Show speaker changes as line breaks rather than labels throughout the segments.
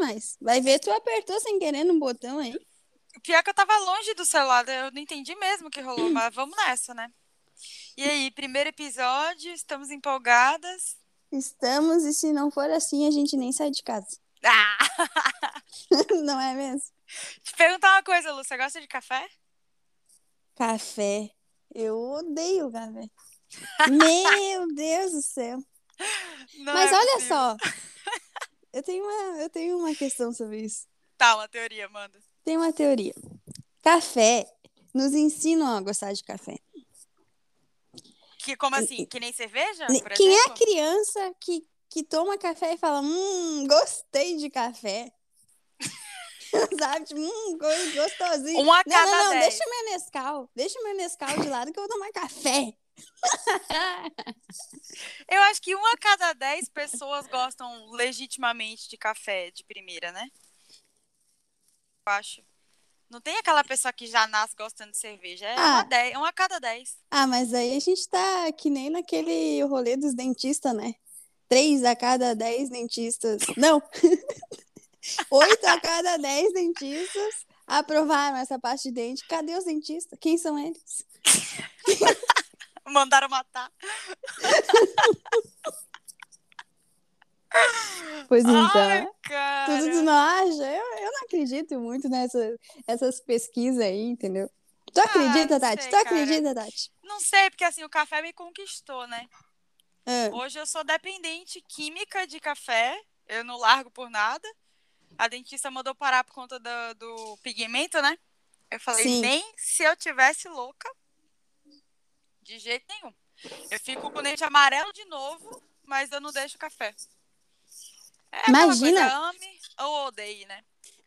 mas vai ver, tu apertou sem querer no botão aí.
Pior que eu tava longe do celular, eu não entendi mesmo o que rolou, mas vamos nessa, né? E aí, primeiro episódio, estamos empolgadas.
Estamos, e se não for assim, a gente nem sai de casa.
Ah!
não é mesmo?
Te perguntar uma coisa, Lu, você gosta de café?
Café. Eu odeio café. Meu Deus do céu.
Não
Mas
é
olha
possível.
só. Eu tenho, uma, eu tenho uma questão sobre isso.
Tá, uma teoria, manda.
Tem uma teoria. Café nos ensinam a gostar de café.
Que, como assim? Que nem cerveja, por
Quem é a
exemplo?
criança que, que toma café e fala, hum, gostei de café? Sabe? Tipo, hum, go- gostosinho.
Um a
não,
cada
não, não,
dez.
deixa meu Nescau. Deixa meu Nescau de lado que eu vou tomar café.
Eu acho que uma a cada dez pessoas gostam legitimamente de café de primeira, né? Eu acho. Não tem aquela pessoa que já nasce gostando de cerveja. É
Ah.
uma, dez, uma a cada dez.
Ah, mas aí a gente tá que nem naquele rolê dos dentistas, né? Três a cada dez dentistas. Não! Oito a cada dez dentistas aprovaram essa parte de dente. Cadê os dentistas? Quem são eles?
Mandaram matar.
Pois então.
Ai, cara.
Tudo tu não acha? Eu, eu não acredito muito nessas essas pesquisas aí, entendeu? Tu acredita,
Ah,
Tati?
sei,
tu
cara.
acredita, Tati?
Não sei, porque assim, o café me conquistou, né?
Ah,
Hoje eu sou dependente química de café. Eu não largo por nada. A dentista mandou parar por conta do, do pigmento, né? Eu falei,
Sim.
nem se eu tivesse louca. De jeito nenhum. Eu fico com o dente amarelo de novo, mas eu não deixo café. É
Imagina.
Coisa, ame ou odeie, né?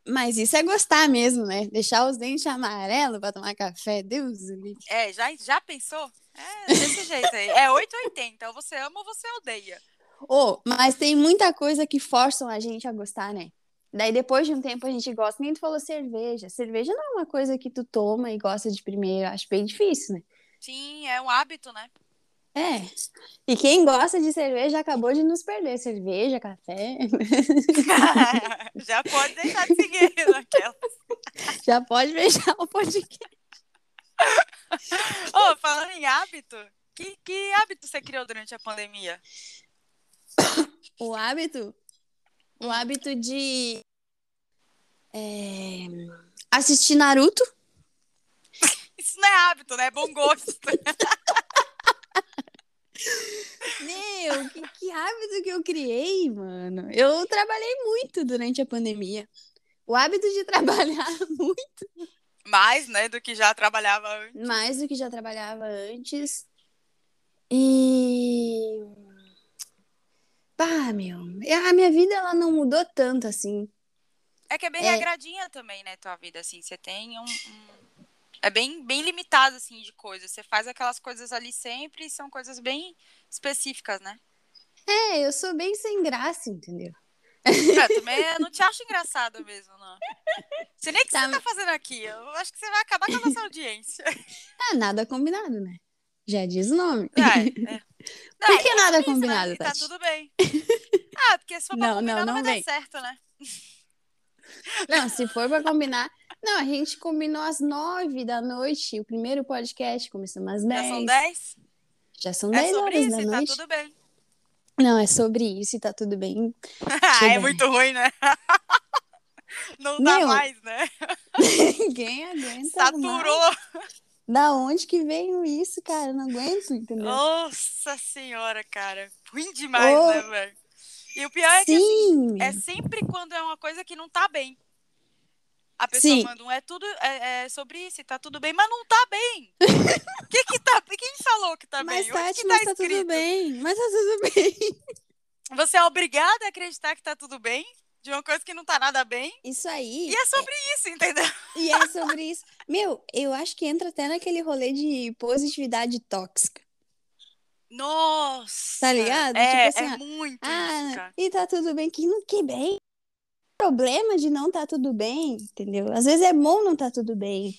mas isso é gostar mesmo, né? Deixar os dentes amarelos pra tomar café. Deus livre.
É, já, já pensou? É desse jeito aí. É 880. Ou você ama ou você odeia.
Ô, mas tem muita coisa que forçam a gente a gostar, né? Daí depois de um tempo a gente gosta. Nem tu falou cerveja. Cerveja não é uma coisa que tu toma e gosta de primeiro. Acho bem difícil, né?
Sim, é um hábito, né?
É. E quem gosta de cerveja acabou de nos perder. Cerveja, café.
Já pode deixar de seguir naquela.
Já pode fechar o podcast.
Ô, falando em hábito, que, que hábito você criou durante a pandemia?
O hábito. O hábito de é, assistir Naruto.
Isso não é hábito, né? É bom gosto.
Meu, que, que hábito que eu criei, mano. Eu trabalhei muito durante a pandemia. O hábito de trabalhar muito
Mais, né, do que já trabalhava antes.
mais do que já trabalhava antes. E. Pá, meu. A minha vida ela não mudou tanto assim.
É que é bem
É.
regradinha também, né, tua vida, assim. Você tem um... um- É bem, bem limitado, assim, de coisas. Você faz aquelas coisas ali sempre e são coisas bem específicas, né?
É, eu sou bem sem graça, entendeu?
Eu também não te acho engraçada mesmo, não. Sei nem o que
Tá,
você tá fazendo aqui. Eu acho que você vai acabar com a nossa audiência.
Ah, nada combinado, né? Já diz o nome.
É, é.
Por que
é
nada
isso, né?
combinado,
E Tá
Tati?
tudo bem. Ah, porque se for pra
Não,
combinar,
não,
não,
não
vai
vem.
dar certo, né?
Não, se for pra combinar. Não, a gente combinou às nove da noite. O primeiro podcast começamos às
Já
dez.
são 10?
Já são
É
10
sobre
horas
isso
da
tá
noite.
tudo bem.
Não, é sobre isso e tá tudo bem.
É muito ruim, né? Não dá
Meu,
mais, né?
Ninguém aguenta. mais.
Saturou.
Da onde que veio isso, cara? Eu não aguento, entendeu?
Nossa senhora, cara. Ruim demais,
Oh.
né, velho? E o pior é que assim,
Sim!
é sempre quando é uma coisa que não tá bem. A pessoa
Sim.
manda um é tudo é, é sobre isso, tá tudo bem, mas não tá bem. O que que tá? Quem falou que tá
mas
bem?
Tati,
que
mas
tá
tá tudo bem. Mas tá tudo bem.
Você é obrigada a acreditar que tá tudo bem de uma coisa que não tá nada bem.
Isso aí.
E é sobre isso, entendeu?
E é sobre isso. Meu, eu acho que entra até naquele rolê de positividade tóxica.
Nossa!
Tá ligado?
É,
Tipo assim,
é muito isso,
Ah,
cara.
e tá tudo bem. Que, não- que bem. Problema de não tá tudo bem, entendeu? Às vezes é bom não tá tudo bem.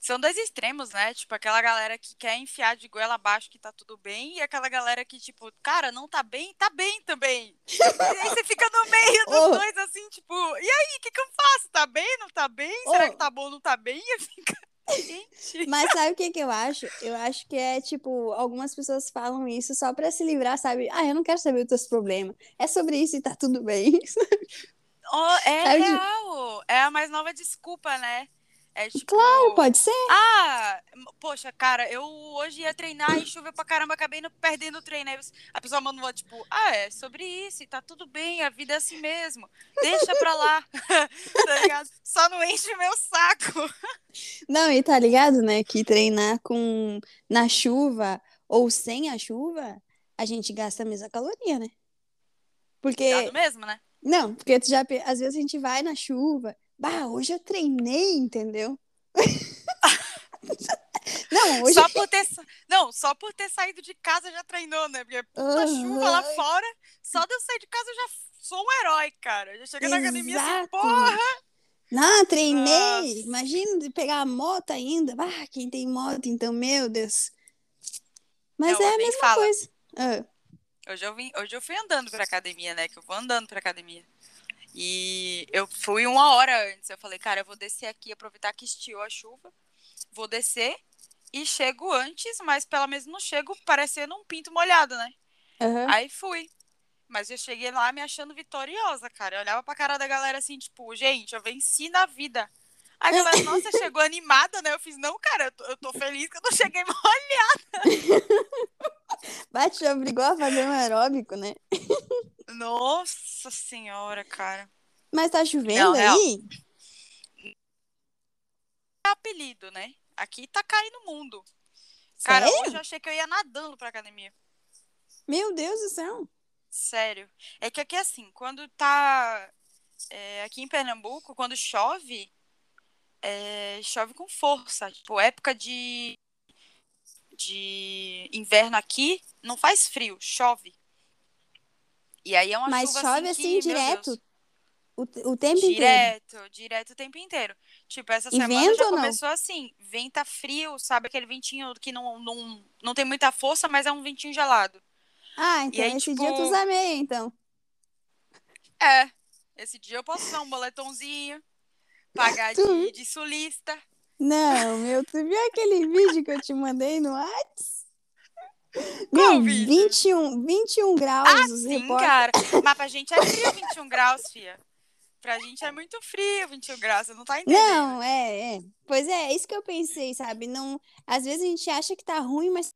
São dois extremos, né? Tipo, aquela galera que quer enfiar de goela abaixo que tá tudo bem, e aquela galera que, tipo, cara, não tá bem, tá bem também. e aí você fica no meio dos
Oh.
dois, assim, tipo, e aí, o que, que eu faço? Tá bem, não tá bem? Será
Oh.
que tá bom, não tá bem? E fica. Gente.
Mas sabe o que que eu acho? Eu acho que é tipo, algumas pessoas falam isso só pra se livrar, sabe? Ah, eu não quero saber os teus problemas. É sobre isso e tá tudo bem.
Oh, é
Sabe
real. É a mais nova desculpa, né? É tipo.
Claro, pode ser.
Ah, poxa, cara, eu hoje ia treinar e choveu pra caramba, acabei no- perdendo o treino. Aí a pessoa mandou, tipo, ah, é sobre isso, e tá tudo bem, a vida é assim mesmo. Deixa pra lá, tá ligado? Só não enche o meu saco.
Não, e tá ligado, né? Que treinar com na chuva ou sem a chuva, a gente gasta a mesma caloria, né? Porque
Cuidado mesmo, né?
não, porque tu já às vezes a gente vai na chuva, bah, hoje eu treinei, entendeu? Não, hoje
Só por ter, não, só por ter saído de casa já treinou, né? Porque puta chuva lá fora, só de eu sair de casa eu já sou um herói, cara. Eu já cheguei na academia assim,
Exato.
porra.
Não, treinei.
Nossa.
Imagina de pegar a moto ainda. Ah, quem tem moto, então, meu Deus. Mas
Não,
é a mesma
fala.
coisa. Ah,
Hoje eu, vim, hoje eu fui andando pra academia, né? Que eu vou andando pra academia. E eu fui uma hora antes. Eu falei, cara, eu vou descer aqui, aproveitar que estiou a chuva. Vou descer e chego antes, mas pelo menos não chego parecendo um pinto molhado, né?
aham.
Aí fui. Mas eu cheguei lá me achando vitoriosa, cara. Eu olhava pra cara da galera assim, tipo, gente, eu venci na vida. A galera, nossa, chegou animada, né? Eu fiz, não, cara, eu tô, eu tô feliz que eu não cheguei molhada.
Bate te obrigou a fazer um aeróbico, né?
Nossa senhora, cara.
Mas tá chovendo
Não, real.
aí?
É apelido, né? Aqui tá caindo o mundo. Cara,
Sério?
hoje eu achei que eu ia nadando pra academia.
Meu Deus do céu.
Sério. É que aqui, assim, quando tá. é, aqui em Pernambuco, quando chove, é, chove com força. Tipo, época de. de inverno aqui, não faz frio, chove. E aí é uma
Mas
chuva
chove
assim,
assim,
que, meu
direto. O, o tempo inteiro.
direto, direto o tempo inteiro. Tipo, essa
E
semana
vento
já
ou não?
começou assim, venta frio, sabe? Aquele ventinho que não, não, não tem muita força, mas é um ventinho gelado.
Ah, então
aí,
esse
tipo-
dia tu usa meia, então.
É. Esse dia eu posso usar um boletomzinho, pagar
Tu-
de, de sulista.
Não, meu, tu viu aquele vídeo que eu te mandei no Whats? Meu,
vídeo?
21, 21 graus,
Ah,
os
sim,
repórteres.
cara. Mas pra gente é frio 21 graus, fia. Pra gente é muito frio 21 graus, você não tá entendendo.
Não, é, é. Pois é, é isso que eu pensei, sabe? Não, às vezes a gente acha que tá ruim, mas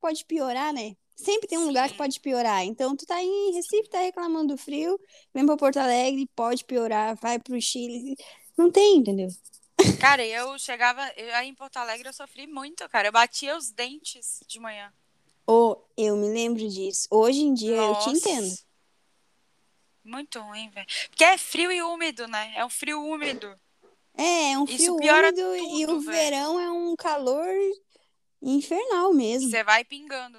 pode piorar, né? Sempre tem um lugar que
Sim.
pode piorar. Então, tu tá em Recife, tá reclamando do frio, vem pra Porto Alegre, pode piorar, vai pro Chile. Não tem, entendeu?
Cara, eu chegava. Eu, aí em Porto Alegre eu sofri muito, cara. Eu batia os dentes de manhã.
Ou eu me lembro disso. Hoje em dia eu te
Nossa.
entendo.
Muito ruim, velho. Porque é frio e úmido, né? É um frio úmido.
É, é um frio úmido e
tudo,
o
velho.
verão é um calor infernal mesmo.
Você vai pingando.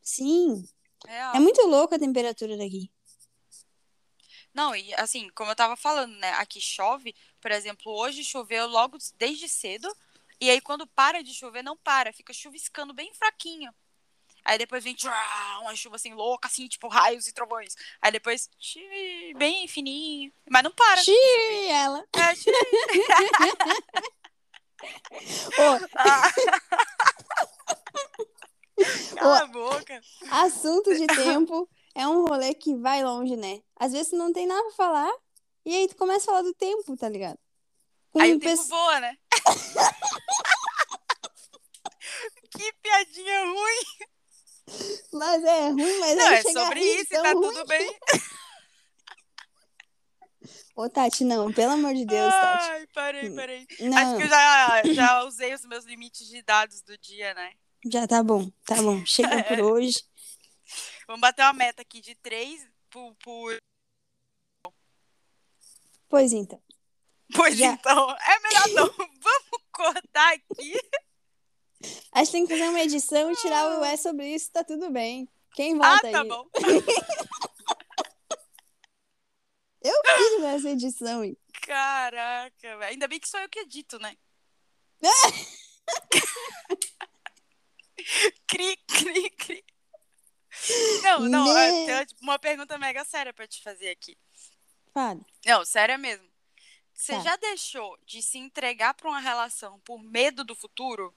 Sim.
Real.
É muito louco a temperatura daqui.
Não, e assim, como eu tava falando, né? Aqui chove, por exemplo, hoje choveu logo desde cedo. E aí, quando para de chover, não para, fica chuviscando bem fraquinho. Aí depois vem uma chuva assim louca, assim, tipo raios e trovões. Aí depois, bem fininho. Mas não para. chover.
Xiii, ela.
É, tchi.
Ô,
Ah. Cala a boca.
assunto de tempo é um rolê que vai longe, né? Às vezes tu não tem nada pra falar e aí tu começa a falar do tempo, tá ligado? Com
Aí o tempo
pesso-
voa, né? que piadinha ruim.
Mas é ruim, mas
Não, é sobre isso e tá
ruim.
tudo bem.
Ô, Tati, não, pelo amor de Deus, Tati.
Ai, parei, parei. Acho
Não,
que eu já, já usei os meus limites de dados do dia, né?
já tá bom, tá bom. Chega por hoje.
Vamos bater uma meta aqui de três por. por...
Pois então.
Pois
Já.
então, é melhor não. Vamos cortar aqui.
A gente tem que fazer uma edição e tirar o é sobre isso, tá tudo bem. Quem
Ah,
volta
tá
aí?
bom.
Eu fiz essa edição. hein?
Caraca. Ainda bem que sou eu que edito, né? cri, cri, cri. Não, não,
Né?
eu tenho uma pergunta mega séria pra te fazer aqui.
Fale.
Não, séria mesmo. Você
Tá.
já deixou de se entregar pra uma relação por medo do futuro?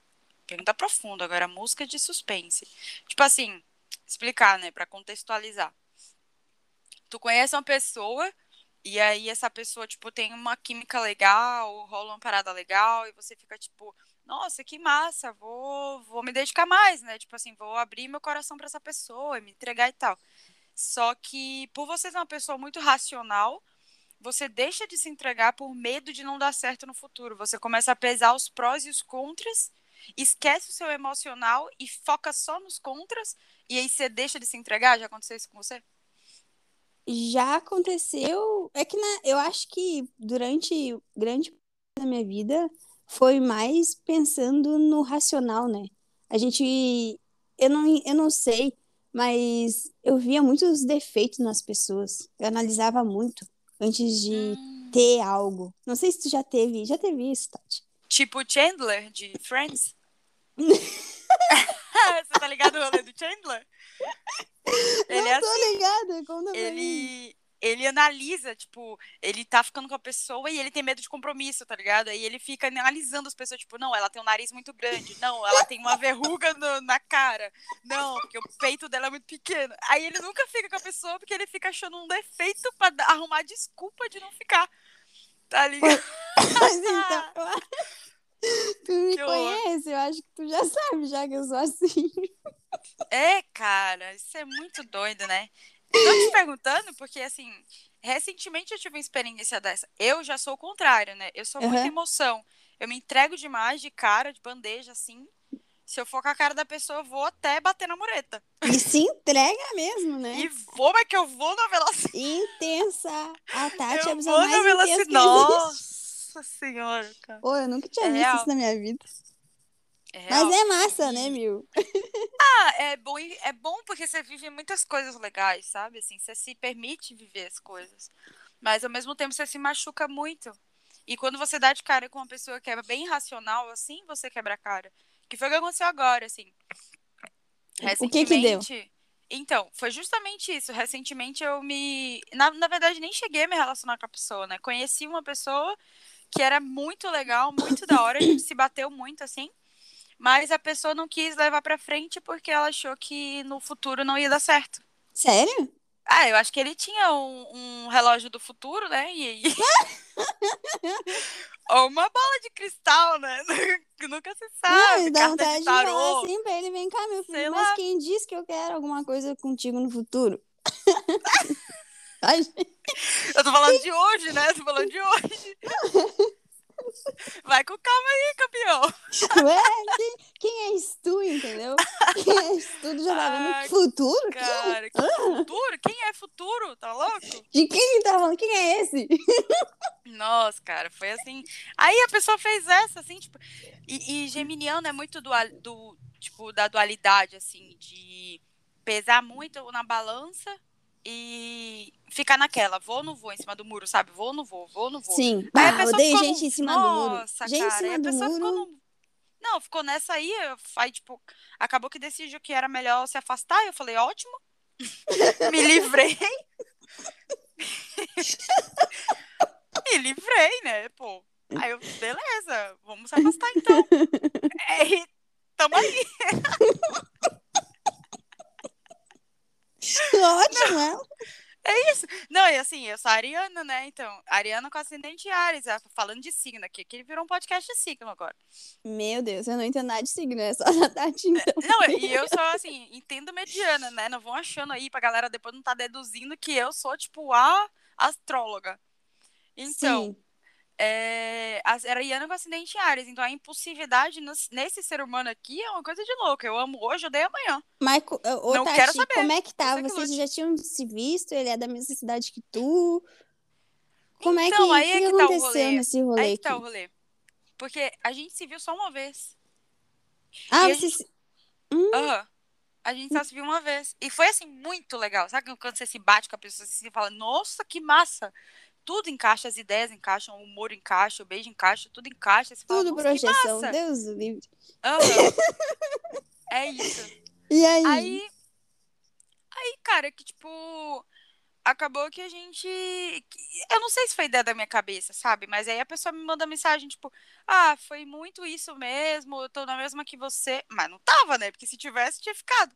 Pergunta profunda, agora música de suspense. Tipo assim, explicar, né, Pra contextualizar. Tu conhece uma pessoa e aí essa pessoa, tipo, tem uma química legal, rola uma parada legal e você fica tipo, nossa, que massa, vou, vou me dedicar mais, né? Tipo assim, vou abrir meu coração pra essa pessoa e me entregar e tal. Só que por você ser uma pessoa muito racional, você deixa de se entregar por medo de não dar certo no futuro. Você começa a pesar os prós e os contras, esquece o seu emocional e foca só nos contras, e aí você deixa de se entregar? Já aconteceu isso com você?
Já aconteceu. É que na, eu acho que durante grande parte da minha vida foi mais pensando no racional, né? A gente. Eu não, eu não sei, mas eu via muitos defeitos nas pessoas. Eu analisava muito antes de
Hum.
ter algo. Não sei se tu já teve. Já teve isso, Tati?
Tipo Chandler de Friends? Você tá ligado no rolê do Chandler? Ele é
Não tô ligada, conta pra mim.
ele ele analisa, tipo, ele tá ficando com a pessoa e ele tem medo de compromisso, tá ligado? Aí ele fica analisando as pessoas, tipo, não, ela tem um nariz muito grande, não, ela tem uma verruga no- na cara, não, porque o peito dela é muito pequeno. Aí ele nunca fica com a pessoa porque ele fica achando um defeito pra arrumar desculpa de não ficar. Tá ligado?
Então, eu tu me
Que
conhece, eu acho que tu já sabe, já que eu sou assim.
É, cara, isso é muito doido, né? Tô te perguntando porque, assim, recentemente eu tive uma experiência dessa. Eu já sou o contrário, né? Eu sou muita
Aham.
emoção. Eu me entrego demais de cara, de bandeja, assim. Se eu for com a cara da pessoa, eu vou até bater na mureta.
E se entrega mesmo, né?
E vou, mas que eu vou na velocidade.
Intensa. A Tati é a
Eu
pessoa
vou na
mais
velocidade. Nossa senhora, cara.
Pô, eu nunca tinha
É
visto
real.
isso na minha vida.
É.
Mas é massa, né, Mil?
Ah, é bom, é bom porque você vive muitas coisas legais, sabe? Assim, você se permite viver as coisas. Mas ao mesmo tempo você se machuca muito. E quando você dá de cara com uma pessoa que é bem racional, assim, você quebra a cara. Que foi o que aconteceu agora, assim.
O que que deu?
Recentemente- Então, foi justamente isso. Recentemente eu me. Na, na verdade, nem cheguei a me relacionar com a pessoa, né? Conheci uma pessoa que era muito legal, muito da hora, a gente se bateu muito, assim. Mas a pessoa não quis levar pra frente porque ela achou que no futuro não ia dar certo.
Sério?
Ah, eu acho que ele tinha um, um relógio do futuro, né? E. Ou uma bola de cristal, né? Nunca se
Não,
sabe.
me dá vontade
de tarô.
assim pra ele, vem cá, meu filho,
Sei
mas
lá.
quem disse que eu quero alguma coisa contigo no futuro?
Eu tô falando de hoje, né? Tô falando de hoje. Vai com calma aí, campeão.
Ué, quem, quem és tu, entendeu? Quem és tu, já tá vendo
Ai,
futuro?
Cara, que futuro? Quem é futuro? Tá louco?
De quem que tá falando? Quem é esse?
Nossa, cara, foi assim. Aí a pessoa fez essa, assim, tipo. E, e Geminiano é muito dual, do, tipo, da dualidade, assim, de pesar muito na balança e ficar naquela, vou ou não vou em cima do muro, sabe? Vou ou não vou, vou ou não vou.
Sim.
Aí a
Bah,
pessoa
odeio
ficou
gente em cima do muro.
Nossa,
Gente em
cara, aí
cima
a
do
pessoa ficou
muro.
no... Não, ficou nessa aí, aí, tipo, acabou que decidiu que era melhor se afastar, eu falei, ótimo, me livrei. me livrei, né, pô. Aí eu, beleza, vamos se afastar então. É, tamo aí.
Ótimo, ela.
É isso. Não, e assim, eu sou ariana, né? Então, ariana com ascendente Ares, ah, falando de signo aqui, que virou um podcast de signo agora.
Meu Deus, eu não entendo nada de signo, é só da Tati, então.
Não, e eu sou assim, entendo mediana, né? Não vão achando aí pra galera depois não tá deduzindo que eu sou, tipo, a astróloga. Então,
Sim.
É, a Ariana com ascendente em Ares. Então, a impulsividade nesse ser humano aqui é uma coisa de louco. Eu amo hoje, odeio amanhã.
Mas, ô,
Não
Tati,
quero saber.
como é que tá?
Você que
Vocês
lute.
já tinham se visto? Ele é da mesma cidade que tu? Como é que,
Então, aí
que
é que tá o
aconteceu
rolê.
nesse rolê
Aí que tá o rolê. Porque a gente se viu só uma vez.
Ah,
e a
vocês...
gente- Aham. A gente só se viu uma vez. E foi assim, muito legal. Sabe quando você se bate com a pessoa e você fala, nossa, que massa! Tudo encaixa, as ideias encaixam, o humor encaixa, o beijo encaixa, tudo encaixa. Fala,
Tudo
"Nossa, que
projeção,
massa."
Deus do livre.
Aham. é isso.
E aí?
Aí, aí, cara, que tipo, acabou que a gente. Eu não sei se foi ideia da minha cabeça, sabe? Mas aí a pessoa me manda mensagem, tipo, ah, foi muito isso mesmo, eu tô na mesma que você. Mas não tava, né? Porque se tivesse, tinha ficado.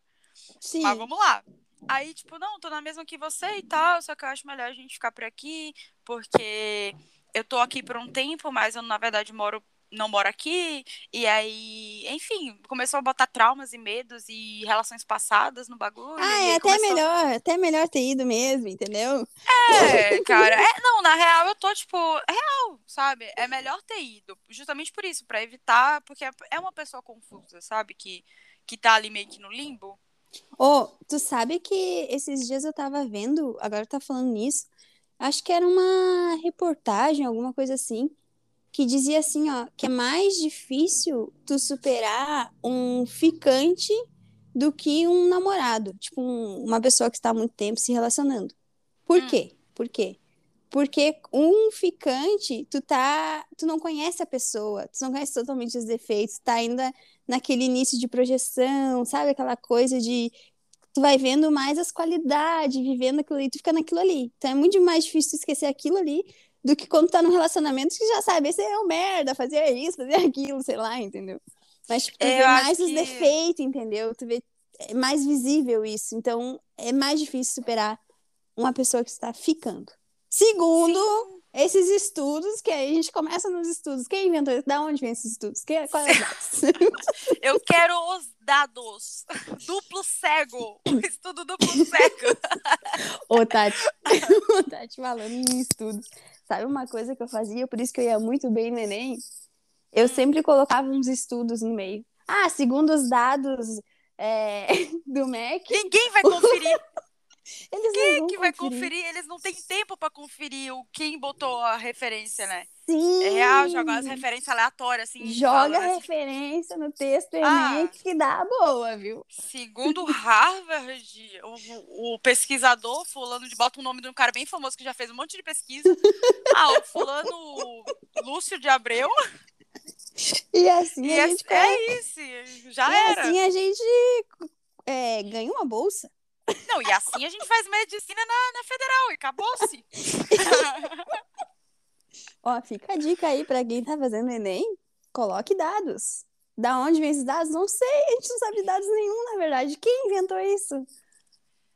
Sim.
Mas vamos lá. Aí, tipo, não, tô na mesma que você e tal, só que eu acho melhor a gente ficar por aqui, porque eu tô aqui por um tempo, mas eu, na verdade, moro, não moro aqui. E aí, enfim, começou a botar traumas e medos e relações passadas no bagulho.
Ah, é até
começou-
melhor, até melhor ter ido mesmo, entendeu?
É, cara. É, não, na real, eu tô, tipo, real, sabe? É melhor ter ido. Justamente por isso, pra evitar, porque é uma pessoa confusa, sabe? Que, que tá ali meio que no limbo.
Ô, tu sabe que esses dias eu tava vendo, agora tá falando nisso, acho que era uma reportagem, alguma coisa assim, que dizia assim, ó, que é mais difícil tu superar um ficante do que um namorado, tipo um- uma pessoa que está há muito tempo se relacionando. Por
Hum.
quê? Por quê? Porque um ficante, tu tá, tu não conhece a pessoa, tu não conhece totalmente os defeitos, tá ainda naquele início de projeção, sabe? Aquela coisa de tu vai vendo mais as qualidades, vivendo aquilo ali, tu fica naquilo ali. Então é muito mais difícil esquecer aquilo ali do que quando tá num relacionamento que já sabe, esse é um merda, fazia isso, fazia aquilo, sei lá, entendeu? Mas tipo, tu
É,
vê mais os
que-
defeitos, entendeu? Tu vê é mais visível isso. Então é mais difícil superar uma pessoa que está ficando. Segundo esses estudos, que aí a gente começa nos estudos. Quem inventou isso? Da onde vem esses estudos? Quem, qual é?
Eu quero os dados. Duplo cego. Estudo duplo cego.
Ô, Tati, ô, Tati, falando em estudos, sabe uma coisa que eu fazia, por isso que eu ia muito bem no Enem? Eu sempre colocava uns estudos no meio. Ah, segundo os dados é, do MEC,
Ninguém vai conferir.
Eles
Quem
vão
que vai conferir? Eles não têm tempo pra conferir o quem botou a referência, né?
Sim!
É real, joga as referências aleatórias, assim. e
Joga
fala, né?
referência no texto Enem
Ah.
que dá boa, viu?
Segundo Harvard, o, o pesquisador, fulano de bota o nome de um cara bem famoso que já fez um monte de pesquisa. Ah, o fulano Lúcio de Abreu.
E assim
E
a
é,
gente,
é isso, já
e
era.
assim a gente é, ganha uma bolsa.
Não, e assim a gente faz medicina na, na federal e acabou-se.
Ó, fica a dica aí pra quem tá fazendo Enem, coloque dados. Da onde vem esses dados? Não sei, a gente não sabe de dados nenhum, na verdade. Quem inventou isso?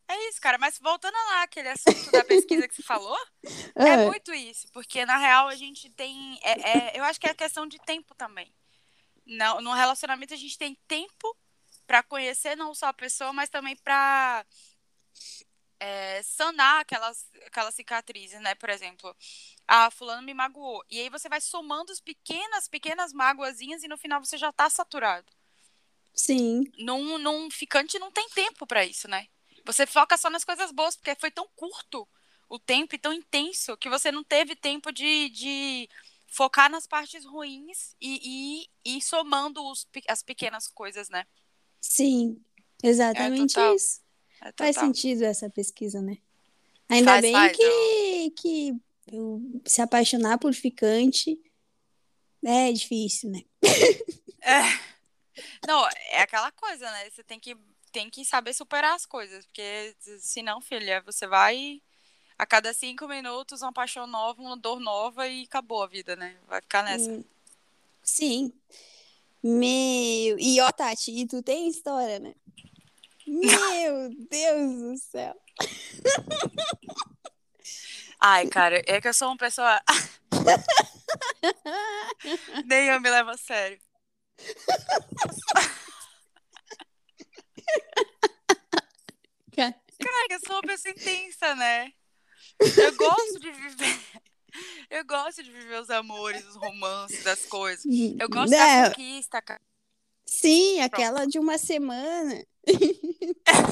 É isso, cara. Mas voltando lá, aquele assunto da pesquisa que você falou,
Ah,
é muito isso. Porque, na real, a gente tem. é- é- eu acho que é questão de tempo também. Não, no relacionamento, a gente tem tempo pra conhecer não só a pessoa, mas também pra é, sanar aquelas, aquelas cicatrizes, né? Por exemplo, ah, fulano me magoou. E aí você vai somando as pequenas, pequenas magoazinhas e no final você já tá saturado.
Sim,
num, num ficante não tem tempo pra isso, né? Você foca só nas coisas boas, porque foi tão curto o tempo e tão intenso que você não teve tempo de, de focar nas partes ruins e, e, e somando os, as pequenas coisas, né?
Sim, exatamente
total.
isso.
É
Faz sentido essa pesquisa, né? Ainda
Faz,
bem
faz,
que, que se apaixonar por ficante é difícil, né?
É. Não, é aquela coisa, né? Você tem que, tem que saber superar as coisas, porque senão, filha, você vai a cada cinco minutos uma paixão nova, uma dor nova e acabou a vida, né? Vai ficar nessa.
Sim. Meu. E ó, Tati, e tu tem história, né? Meu Deus do céu.
Ai, cara, é que eu sou uma pessoa. Nem eu me levo a sério. Cara, eu sou uma pessoa intensa, né? Eu gosto de viver. Eu gosto de viver os amores, os romances, as coisas. Eu gosto da
Não,
conquista, cara.
Sim, aquela de uma semana.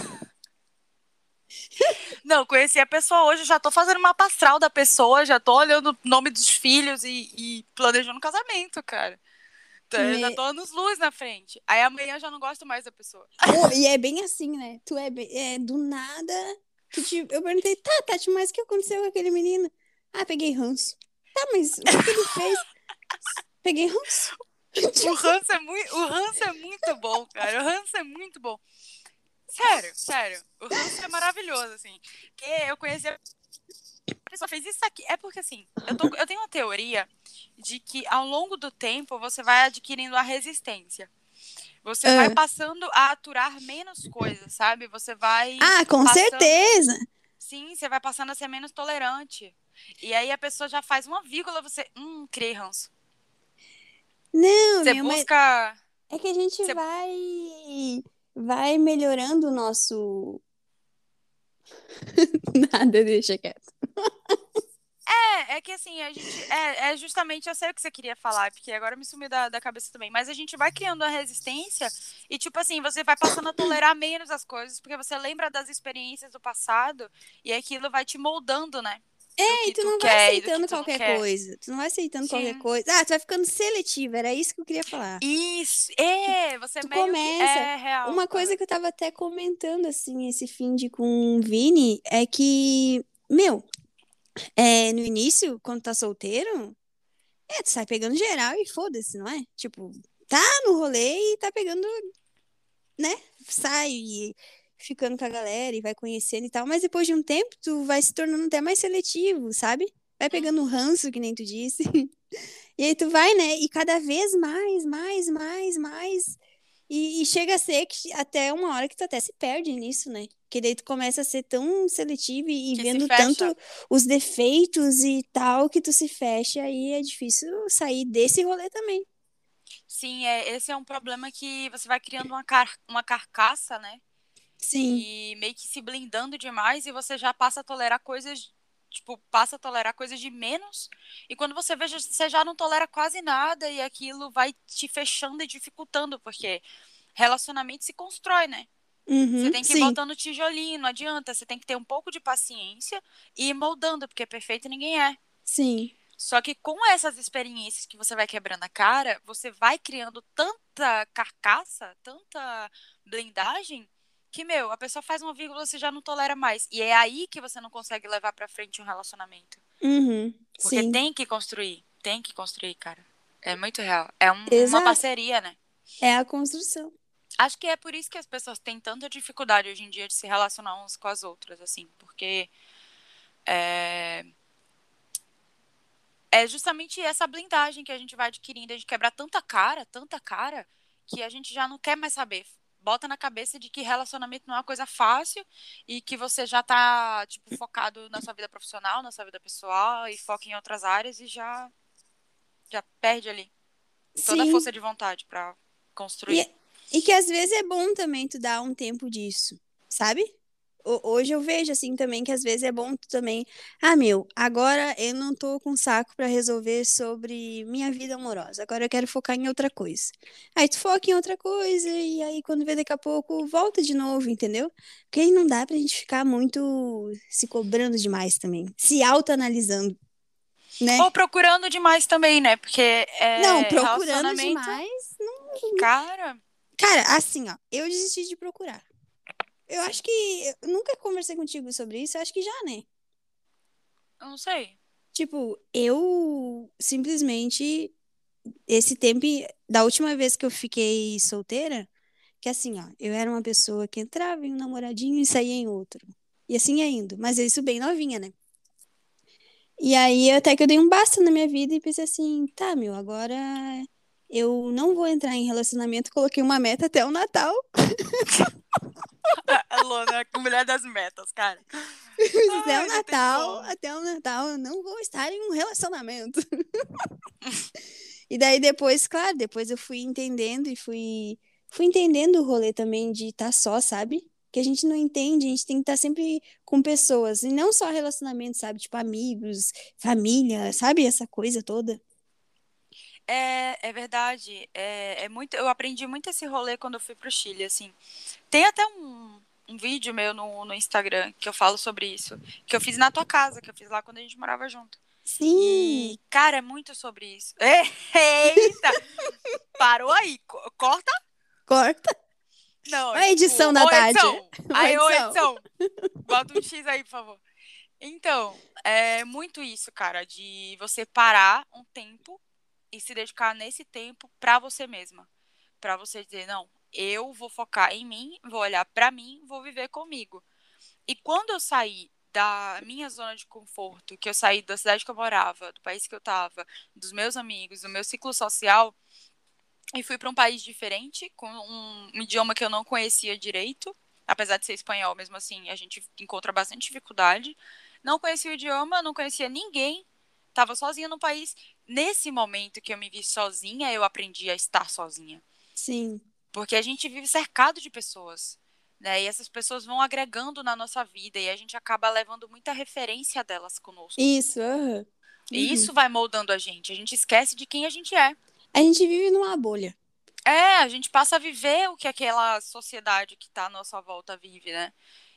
Não, conheci a pessoa hoje, já tô fazendo uma astral da pessoa, já tô olhando o nome dos filhos e, e planejando casamento, cara. Então, eu já
Me-
tô anos luz na frente. Aí amanhã eu já não gosto mais da pessoa.
Pô, e é bem assim, né? Tu é, bem- é do nada. Te- eu perguntei, tá, Tati, mas o que aconteceu com aquele menino? Ah, peguei ranço. Tá, mas o que ele fez? Peguei ranço.
O ranço é muito, o ranço é muito bom, cara. O ranço é muito bom. Sério, sério. O ranço é maravilhoso, assim. Porque eu conheci a pessoa fez isso aqui. É porque, assim, eu, tô, eu tenho uma teoria de que ao longo do tempo você vai adquirindo a resistência. Você
Ah.
vai passando a aturar menos coisas, sabe? Você vai.
Ah, com
passando-
certeza.
Sim, você vai passando a ser menos tolerante. E aí a pessoa já faz uma vírgula, você. Hum, criei ranço.
Não,
Você
mas
busca.
é que a gente
Você-
vai vai melhorando o nosso nada, deixa quieto.
É, é que assim, a gente. É, é justamente, eu sei o que você queria falar, porque agora me sumiu da, da cabeça também. Mas a gente vai criando a resistência e, tipo assim, você vai passando a tolerar menos as coisas, porque você lembra das experiências do passado e aquilo vai te moldando, né?
É, e
que
tu não vai
quer que
aceitando
tu
qualquer
quer.
coisa. Tu não vai aceitando qualquer
Sim.
coisa. Ah, tu vai ficando seletiva, era isso que eu queria falar.
Isso, é, você
Tu
meio
começa.
é real.
Uma coisa que eu tava até comentando, assim, esse fim de com o Vini, é que, meu, é, no início, quando tá solteiro, é, tu sai pegando geral e foda-se, não é? Tipo, tá no rolê e tá pegando, né? Sai e ficando com a galera e vai conhecendo e tal, mas depois de um tempo, tu vai se tornando até mais seletivo, sabe? Vai pegando o ranço, que nem tu disse. E aí tu vai, né? E cada vez mais, mais, mais, mais. E, e chega a ser que até uma hora que tu até se perde nisso, né? Que daí tu começa a ser tão seletivo e,
Que
vendo tanto os defeitos e tal que tu se fecha, aí é difícil sair desse rolê também.
Sim, é, esse é um problema que você vai criando uma, car uma carcaça, né?
Sim.
E meio que se blindando demais e você já passa a tolerar coisas, tipo, passa a tolerar coisas de menos. E quando você veja, você já não tolera quase nada e aquilo vai te fechando e dificultando, porque relacionamento se constrói, né?
Uhum,
Você tem que ir
sim.
botando tijolinho, não adianta. Você tem que ter um pouco de paciência e ir moldando, porque perfeito ninguém é.
Sim.
Só que com essas experiências que você vai quebrando a cara, você vai criando tanta carcaça, tanta blindagem, que, meu, a pessoa faz uma vírgula, você já não tolera mais. E é aí que você não consegue levar pra frente um relacionamento.
Uhum,
Porque
sim.
tem que construir, tem que construir, cara. É muito real. É um- uma parceria, né?
É a construção.
Acho que é por isso que as pessoas têm tanta dificuldade hoje em dia de se relacionar uns com as outras, assim, porque é, é justamente essa blindagem que a gente vai adquirindo, a gente quebrar tanta cara, tanta cara, que a gente já não quer mais saber. Bota na cabeça de que relacionamento não é uma coisa fácil e que você já tá, tipo, focado na sua vida profissional, na sua vida pessoal e foca em outras áreas e já já perde ali toda a
Sim.
força de vontade pra construir.
E, e que às vezes é bom também tu dar um tempo disso, sabe? Ho- Hoje eu vejo assim também que às vezes é bom tu também. Ah, meu, agora eu não tô com saco pra resolver sobre minha vida amorosa. Agora eu quero focar em outra coisa. Aí tu foca em outra coisa e aí quando vê daqui a pouco volta de novo, entendeu? Porque aí não dá pra gente ficar muito se cobrando demais também, se autoanalisando, né?
Ou procurando demais também, né? Porque é,
Não, procurando demais.
Cara,
Cara, assim, ó, eu desisti de procurar. Eu acho que. Eu nunca conversei contigo sobre isso, eu acho que já, né?
eu não sei.
Tipo, eu simplesmente. Esse tempo. Da última vez que eu fiquei solteira, que assim, ó, eu era uma pessoa que entrava em um namoradinho e saía em outro. E assim ia indo. Mas isso bem novinha, né? E aí, até que eu dei um basta na minha vida e pensei assim, tá, meu, agora eu não vou entrar em relacionamento, coloquei uma meta até o Natal.
Mulher das metas, cara.
até
Ai,
o Natal, até o Natal, eu não vou estar em um relacionamento. e daí depois, claro, depois eu fui entendendo e fui, fui entendendo o rolê também de estar só, sabe? Que a gente não entende, a gente tem que estar sempre com pessoas, e não só relacionamento, sabe? Tipo amigos, família, sabe? Essa coisa toda.
É, é verdade. É, é muito, eu aprendi muito esse rolê quando eu fui pro Chile, assim. Tem até um, um vídeo meu no, no Instagram que eu falo sobre isso. Que eu fiz na tua casa, que eu fiz lá quando a gente morava junto.
Sim,
E, cara, é muito sobre isso. Eita! Parou aí. Co- Corta?
corta.
Não,
A edição da
ô,
Tati.
edição. Aí, ô,
edição.
edição. Bota um X aí, por favor. Então, é muito isso, cara, de você parar um tempo e se dedicar nesse tempo pra você mesma. Pra você dizer, não, eu vou focar em mim, vou olhar pra mim, vou viver comigo. E quando eu saí da minha zona de conforto, que eu saí da cidade que eu morava, do país que eu tava, dos meus amigos, do meu ciclo social, e fui para um país diferente, com um, um idioma que eu não conhecia direito, apesar de ser espanhol, mesmo assim, a gente encontra bastante dificuldade. Não conhecia o idioma, não conhecia ninguém, estava sozinha no país. Nesse momento que eu me vi sozinha, eu aprendi a estar sozinha.
Sim.
Porque a gente vive cercado de pessoas. Né? E essas pessoas vão agregando na nossa vida e a gente acaba levando muita referência delas conosco.
Isso. Uhum.
E isso vai moldando a gente. A gente esquece de quem a gente é.
A gente vive numa bolha.
É, a gente passa a viver o que aquela sociedade que está à nossa volta vive, né?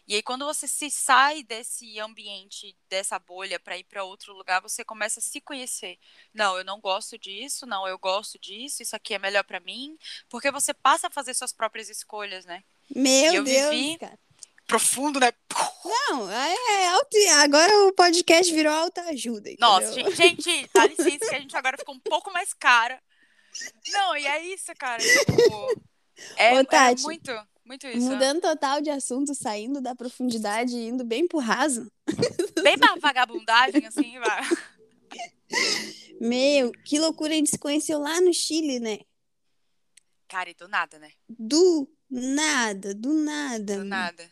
E aí, quando você se sai desse ambiente, dessa bolha, para ir para outro lugar, você começa a se conhecer. Não, eu não gosto disso, não, eu gosto disso, isso aqui é melhor para mim. Porque você passa a fazer suas próprias escolhas, né?
Meu eu Deus, vivi cara.
profundo, né?
Não, é, alto, agora o podcast virou alta ajuda. Entendeu?
Nossa, gente, dá licença que a gente agora ficou um pouco mais cara. Não, e é isso, cara. Tipo, é, Ô, é Tati, é muito, muito isso.
Mudando total de assunto, saindo da profundidade e indo bem pro raso.
Bem pra vagabundagem, assim, vai.
Meu, que loucura, a gente se conheceu lá no Chile, né?
Cara, e do nada, né?
Do nada, do nada.
Do nada.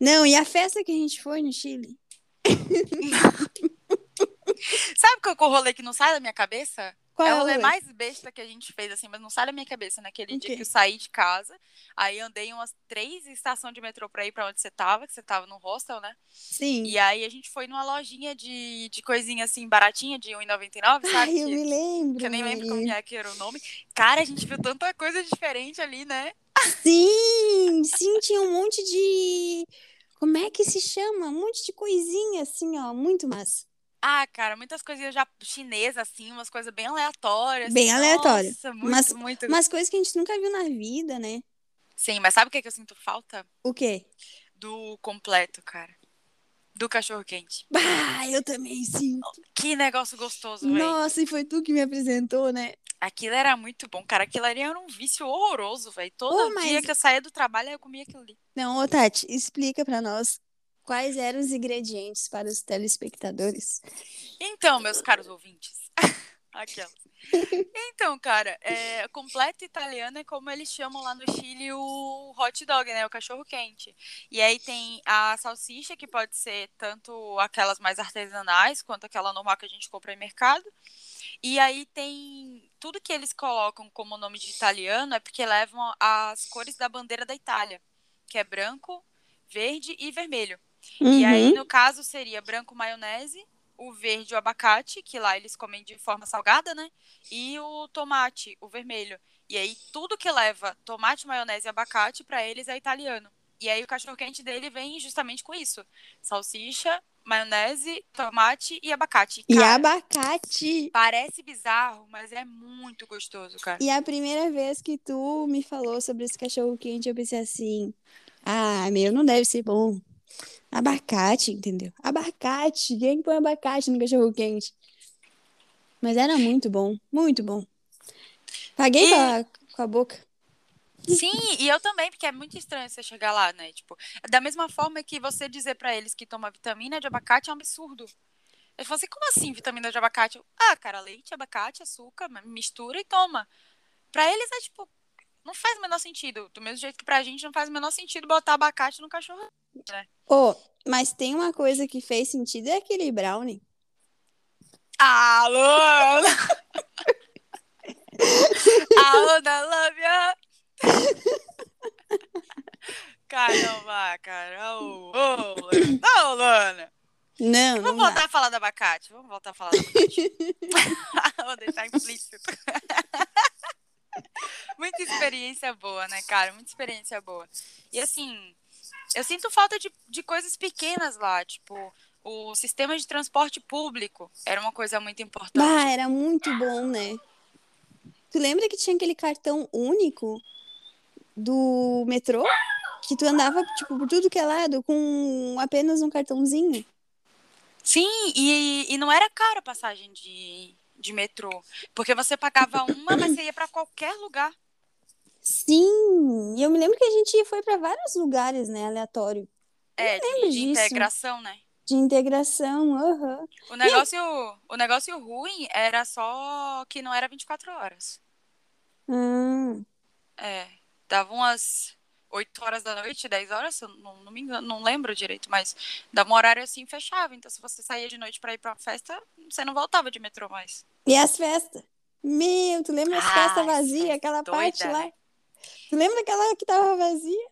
Não, e a festa que a gente foi no Chile?
Sabe qual é o rolê que não sai da minha cabeça? Qual é o rolê mais besta que a gente fez, assim, mas não sai da minha cabeça naquele okay. dia que eu saí de casa. Aí andei umas três estações de metrô pra ir pra onde você tava, que você tava no hostel, né?
Sim.
E aí a gente foi numa lojinha de, de coisinha assim, baratinha, de R$1,99, sabe?
Ai, eu me lembro.
Que eu nem lembro como é que era o nome. Cara, a gente viu tanta coisa diferente ali, né?
Sim! Sim, tinha um monte de. Como é que se chama? Um monte de coisinha, assim, ó, muito massa.
Ah, cara, muitas coisinhas já chinesas, assim, umas coisas bem aleatórias.
Bem aleatórias.
Nossa, muito, mas, muito.
Umas coisas que a gente nunca viu na vida, né?
Sim, mas sabe o que, que eu sinto falta?
O quê?
Do completo, cara. Do cachorro quente.
Ah, eu também sinto.
Que negócio gostoso, velho.
Nossa, e foi tu que me apresentou, né?
Aquilo era muito bom, cara. Aquilo ali era um vício horroroso, velho. Todo oh, mas... dia que eu saía do trabalho, eu comia aquilo ali.
Não, ô Tati, explica pra nós Quais eram os ingredientes para os telespectadores?
Então, meus caros ouvintes. Então, cara, é, completo italiano é como eles chamam lá no Chile o hot dog, né? O cachorro quente. E aí tem a salsicha, que pode ser tanto aquelas mais artesanais quanto aquela normal que a gente compra em mercado. E aí tem tudo que eles colocam como nome de italiano é porque levam as cores da bandeira da Itália, que é branco, verde e vermelho. Uhum. E aí, no caso, seria branco maionese, o verde o abacate, que lá eles comem de forma salgada, né? E o tomate, o vermelho. E aí, tudo que leva tomate, maionese e abacate, para eles é italiano. E aí, o cachorro-quente dele vem justamente com isso: salsicha, maionese, tomate e abacate.
Cara, e abacate!
Parece bizarro, mas é muito gostoso, cara.
E a primeira vez que tu me falou sobre esse cachorro-quente, eu pensei assim: ah, meu, não deve ser bom. Abacate, entendeu? Abacate. Quem põe abacate no cachorro quente? Mas era muito bom, muito bom. Paguei e... com, a, com a boca.
Sim, e eu também, porque é muito estranho você chegar lá, né? Tipo, da mesma forma que você dizer para eles que toma vitamina de abacate é um absurdo. Eles falam assim, como assim vitamina de abacate? ah, cara, leite, abacate, açúcar, mistura e toma. Pra eles é tipo, não faz o menor sentido. Do mesmo jeito que pra gente não faz o menor sentido botar abacate no cachorro.
Oh, mas tem uma coisa que fez sentido, é aquele brownie.
Alô! Alô, da love you. Caramba, cara. Ô, ô, Ô, Lana.
Não,
Vamos voltar dá. a falar do abacate. Vamos voltar a falar do abacate. Vou deixar implícito. Muita experiência boa, né, cara? Muita experiência boa. E assim, eu sinto falta de, de coisas pequenas lá, tipo, o sistema de transporte público era uma coisa muito importante.
Ah, era muito bom, né? Tu lembra que tinha aquele cartão único do metrô? Que tu andava, tipo, por tudo que é lado com apenas um cartãozinho?
Sim, e, e não era cara a passagem de, de metrô. Porque você pagava uma, mas você ia pra qualquer lugar.
Sim, eu me lembro que a gente foi pra vários lugares, né, aleatório.
É, de, de integração, né?
De integração, aham.
O negócio, o negócio ruim era só que não era 24 horas.
Hum,
É, dava umas 8 horas da noite, 10 horas, não, não me engano, não lembro direito, mas dava um horário assim fechava. Então, se você saía de noite pra ir pra uma festa, você não voltava de metrô mais.
E as festas? Meu, tu lembra as
Ah,
festas
as
vazias, aquela
doida,
parte lá? Tu lembra aquela que tava vazia?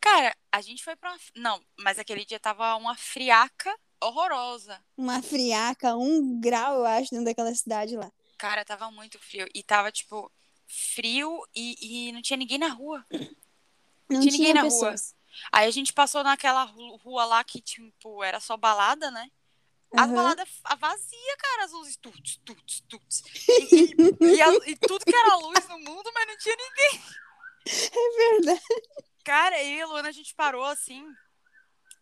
Cara, a gente foi pra uma. Não, mas aquele dia tava uma friaca horrorosa.
Uma friaca, um grau, eu acho, dentro daquela cidade lá.
Cara, tava muito frio. E tava, tipo, frio e, e não tinha ninguém na rua.
Não
Tinha
tinha
ninguém na
pessoas.
Aí a gente passou naquela ru- rua lá que, tipo, era só balada, né? Baladas a vazia, cara, as luzes tuts, tuts, tuts. E, e- a- e tudo que era luz no mundo, mas não tinha ninguém.
É verdade.
Cara, eu e a Luana, a gente parou assim,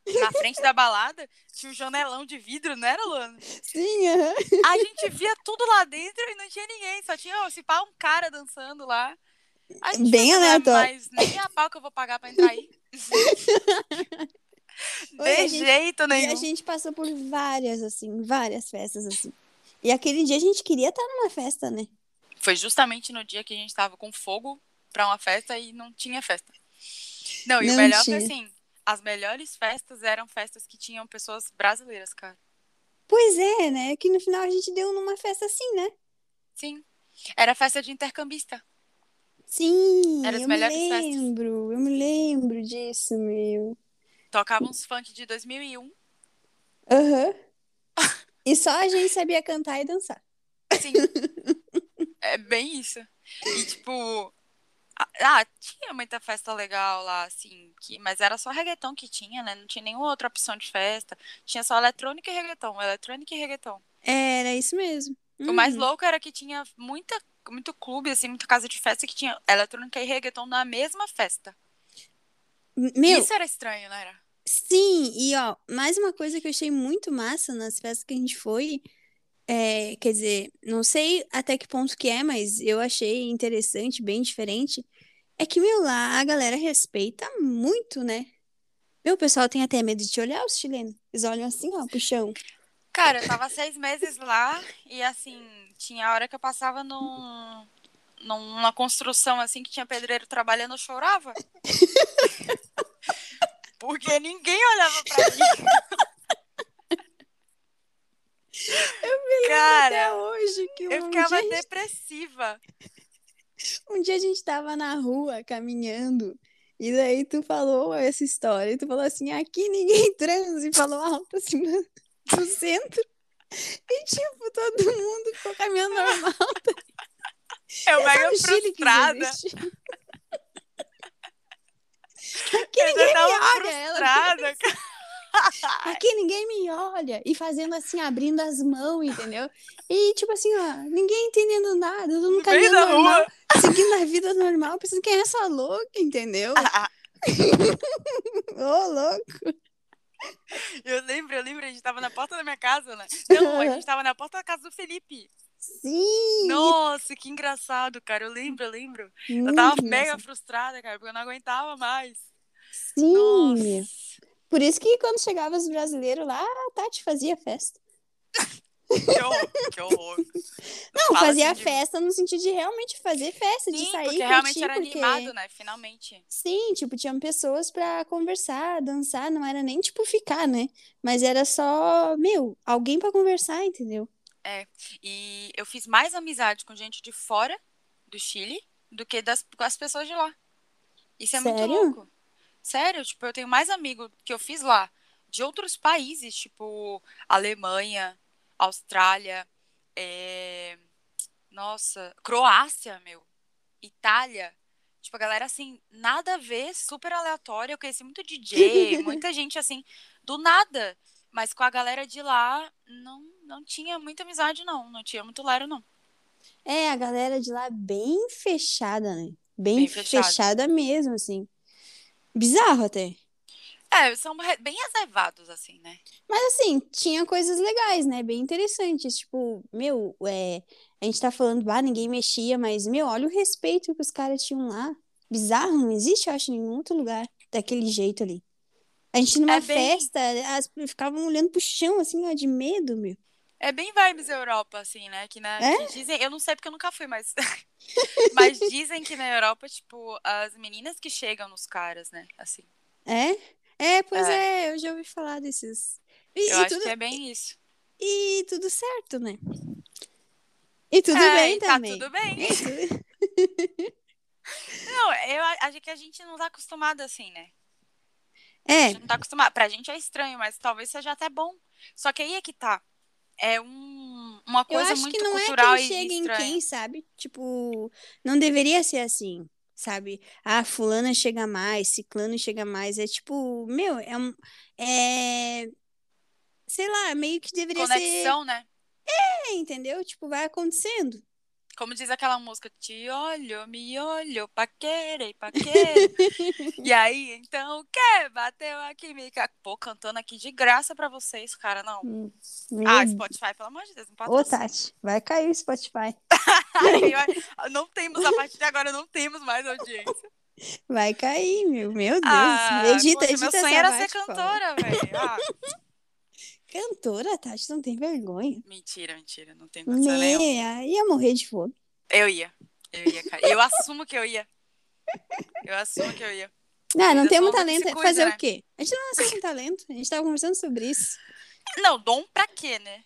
na frente da balada, tinha um janelão de vidro, não era, Luana?
Sim, aham.
A gente via tudo lá dentro e não tinha ninguém, só tinha, se pá, um cara dançando lá.
Bem
né,
aleatório.
Mas nem a pau que eu vou pagar pra entrar aí.
Oi,
De
gente-
jeito
E
nenhum.
a gente passou por várias, assim, várias festas, assim. E aquele dia a gente queria estar numa festa, né?
Foi justamente no dia que a gente tava com fogo pra uma festa e não tinha festa. Não, e
Não
o melhor
tinha.
foi assim, as melhores festas eram festas que tinham pessoas brasileiras, cara.
Pois é, né? Que no final a gente deu numa festa assim, né?
Sim. Era festa de intercambista.
Sim,
Era as
eu me
melhores festas.
lembro, eu me lembro disso, meu.
Tocava uns funk de 2001.
Aham. E só a gente sabia cantar e dançar.
Sim. é bem isso. E tipo. Ah, tinha muita festa legal lá, assim, que, mas era só reggaeton que tinha, né? Não tinha nenhuma outra opção de festa. Tinha só eletrônica e reggaeton, eletrônica e reggaeton.
Era isso mesmo.
O mais
Uhum.
louco era que tinha muita, muito clube, assim, muita casa de festa que tinha eletrônica e reggaeton na mesma festa.
Meu,
Isso era estranho, não era?
Sim, e ó, mais uma coisa que eu achei muito massa nas festas que a gente foi, é, quer dizer, não sei até que ponto que é, mas eu achei interessante, bem diferente, é que, meu, lá a galera respeita muito, né? Meu, o pessoal tem até medo de te olhar, os chilenos. Eles olham assim, ó, pro chão.
Cara, eu tava seis meses lá e, assim, tinha hora que eu passava num, numa construção, assim, que tinha pedreiro trabalhando, eu chorava. Porque ninguém olhava pra mim.
Até
Cara,
hoje, que
eu
um
ficava
dia,
depressiva.
um dia a gente tava na rua caminhando, e daí tu falou essa história, e tu falou assim, aqui ninguém transa, e falou alto assim no centro, e tipo, todo mundo ficou caminhando normal.
Eu
É
mega
que isso
frustrada.
Aqui
Eu
ninguém me olha, ela aqui ninguém me olha. E fazendo assim, abrindo as mãos, entendeu? E tipo assim, ó, ninguém entendendo nada, todo mundo caminhando normal,
rua.
seguindo a vida normal, pensando quem é essa louca, entendeu?
Ah,
Ô, louco.
Eu lembro, eu lembro, a gente tava na porta da minha casa, né? Não, a gente tava na porta da casa do Felipe.
Sim!
Nossa, que engraçado, cara. Eu lembro, eu lembro. Eu
muito
tava mega frustrada, cara, porque eu não aguentava mais.
Sim!
Nossa.
Por isso que quando chegava os brasileiros lá, a Tati fazia festa.
Que horror, que horror.
Não,
fala
fazia
assim de-
festa no sentido de realmente fazer festa, de
Sim,
sair
porque realmente
curtir,
era
porque...
animado, né? Finalmente.
Sim, tipo, tinham pessoas pra conversar, dançar, não era nem tipo ficar, né? Mas era só, meu, alguém pra conversar, entendeu?
E eu fiz mais amizade com gente de fora do Chile do que das, com as pessoas de lá. Isso é muito
Sério?
louco. Sério, tipo, eu tenho mais amigo que eu fiz lá de outros países, tipo Alemanha, Austrália, é, nossa, Croácia, meu, Itália. Tipo, a galera assim, nada a ver, super aleatória. Eu conheci muito DJ, muita gente assim, do nada. Mas com a galera de lá, não, não tinha muita amizade, não. Não tinha muito lero, não.
É, a galera de lá bem fechada, né? Bem,
Bem fechada.
fechada mesmo, assim. Bizarro até.
É, são bem reservados, assim, né?
Mas assim, tinha coisas legais, né? Bem interessantes. Tipo, meu, é, a gente tá falando, ah, ninguém mexia, mas, meu, olha o respeito que os caras tinham lá. Bizarro, não existe, eu acho, em nenhum outro lugar daquele jeito ali. A gente numa
É bem-
festa, as ficavam olhando pro chão, assim, ó, de medo, meu.
É bem vibes Europa, assim, né? Que, na,
É?
que dizem, eu não sei porque eu nunca fui, mas. mas dizem que na Europa, tipo, as meninas que chegam nos caras, né? Assim.
É? É, pois
É.
é, eu já ouvi falar desses. E,
Eu
e
acho
tudo,
que é bem isso.
e tudo certo, né? E tudo
É,
bem
e tá
também.
tudo bem.
E tudo-
Não, eu a- acho que a gente não tá acostumado assim, né? A
É,
gente não tá acostumado. Pra gente é estranho, mas talvez seja até bom. Só que aí é que tá. É um, uma
eu
coisa
acho
muito
que não é
cultural
quem chega em quem, sabe? Tipo, não deveria ser assim, sabe? Ah, fulana chega mais, ciclano chega mais. É tipo, meu, é um. É. Sei lá, meio que deveria
Conexão, né?
ser, entendeu? Tipo, vai acontecendo.
Como diz aquela música, te olho, me olho, paquerei, paquerei. e aí, então, o que? Bateu a química. Pô, cantando aqui de graça pra vocês, cara, não.
Meu
Ah, Spotify, pelo amor de Deus, não
Ô,
patrocina.
Tati, vai cair o Spotify.
Não temos, a partir de agora, não temos mais audiência.
Vai cair, meu. Meu Deus.
Ah,
edita,
poxa,
edita
meu sonho era ser cantora, velho. Ah,
Cantora, Tati, não tem vergonha.
mentira, mentira, não tem condição nenhuma.
Meia, ia morrer de fome.
Eu ia, eu ia, cara. Eu assumo que eu ia. Eu assumo que eu ia.
Não, não
Eu
temos
sou uma que
talento. Fazer
né?
o quê? A gente não nasceu com talento. A gente tava conversando sobre isso.
Não, dom pra quê, né?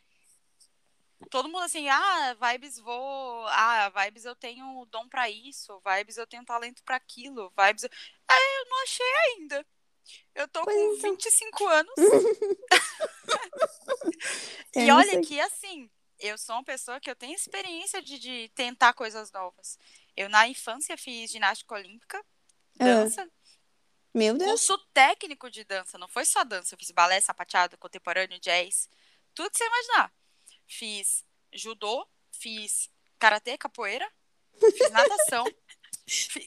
Todo mundo assim, ah, vibes vou. Ah, vibes eu tenho dom pra isso. Vibes eu tenho talento pra aquilo. Vibes. Eu... Ah, eu não achei ainda. Eu tô
Pois
com
então.
25 anos. E
não
olha que assim, eu sou uma pessoa que eu tenho experiência de, de tentar coisas novas. Eu na infância fiz ginástica olímpica,
Ah.
dança,
Meu Deus.
curso técnico de dança, não foi só dança, eu fiz balé, sapateado, contemporâneo, jazz, tudo que você imaginar. Fiz judô, fiz karatê, capoeira, fiz natação.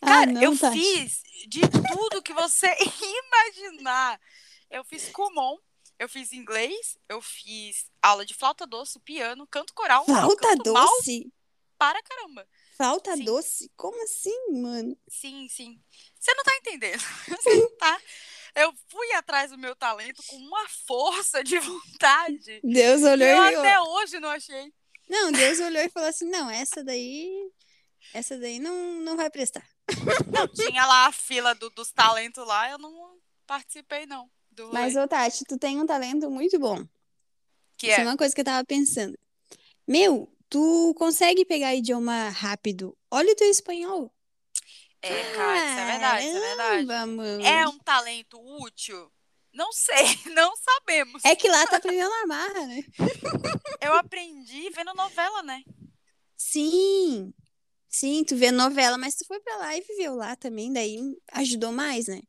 Ah,
Cara,
não,
eu
Tati.
fiz de tudo que você imaginar. Eu fiz Kumon, eu fiz inglês, eu fiz aula de flauta doce, piano, canto coral.
Flauta
canto
doce?
para caramba.
Flauta
Sim.
doce? Como assim, mano?
Sim, sim. Você não tá entendendo. Você não tá. Eu fui atrás do meu talento com uma força de vontade.
Deus
E
olhou
eu
e
até hoje não achei.
Não, Deus olhou e falou assim: não, essa daí. Essa daí não, não vai prestar.
Não, tinha lá a fila do- dos talentos lá, eu não participei, não.
Mas, ô Tati, tu tem um talento muito bom.
que
Isso é
é.
uma coisa que eu tava pensando. Meu, tu consegue pegar idioma rápido? Olha o teu espanhol.
É, cara, isso é verdade, isso é verdade. É um talento útil? Não sei, não sabemos.
É que lá tá aprendendo na marra, né?
Eu aprendi vendo novela, né?
Sim. Sim, tu vê novela, mas tu foi pra lá e viveu lá também, daí ajudou mais, né?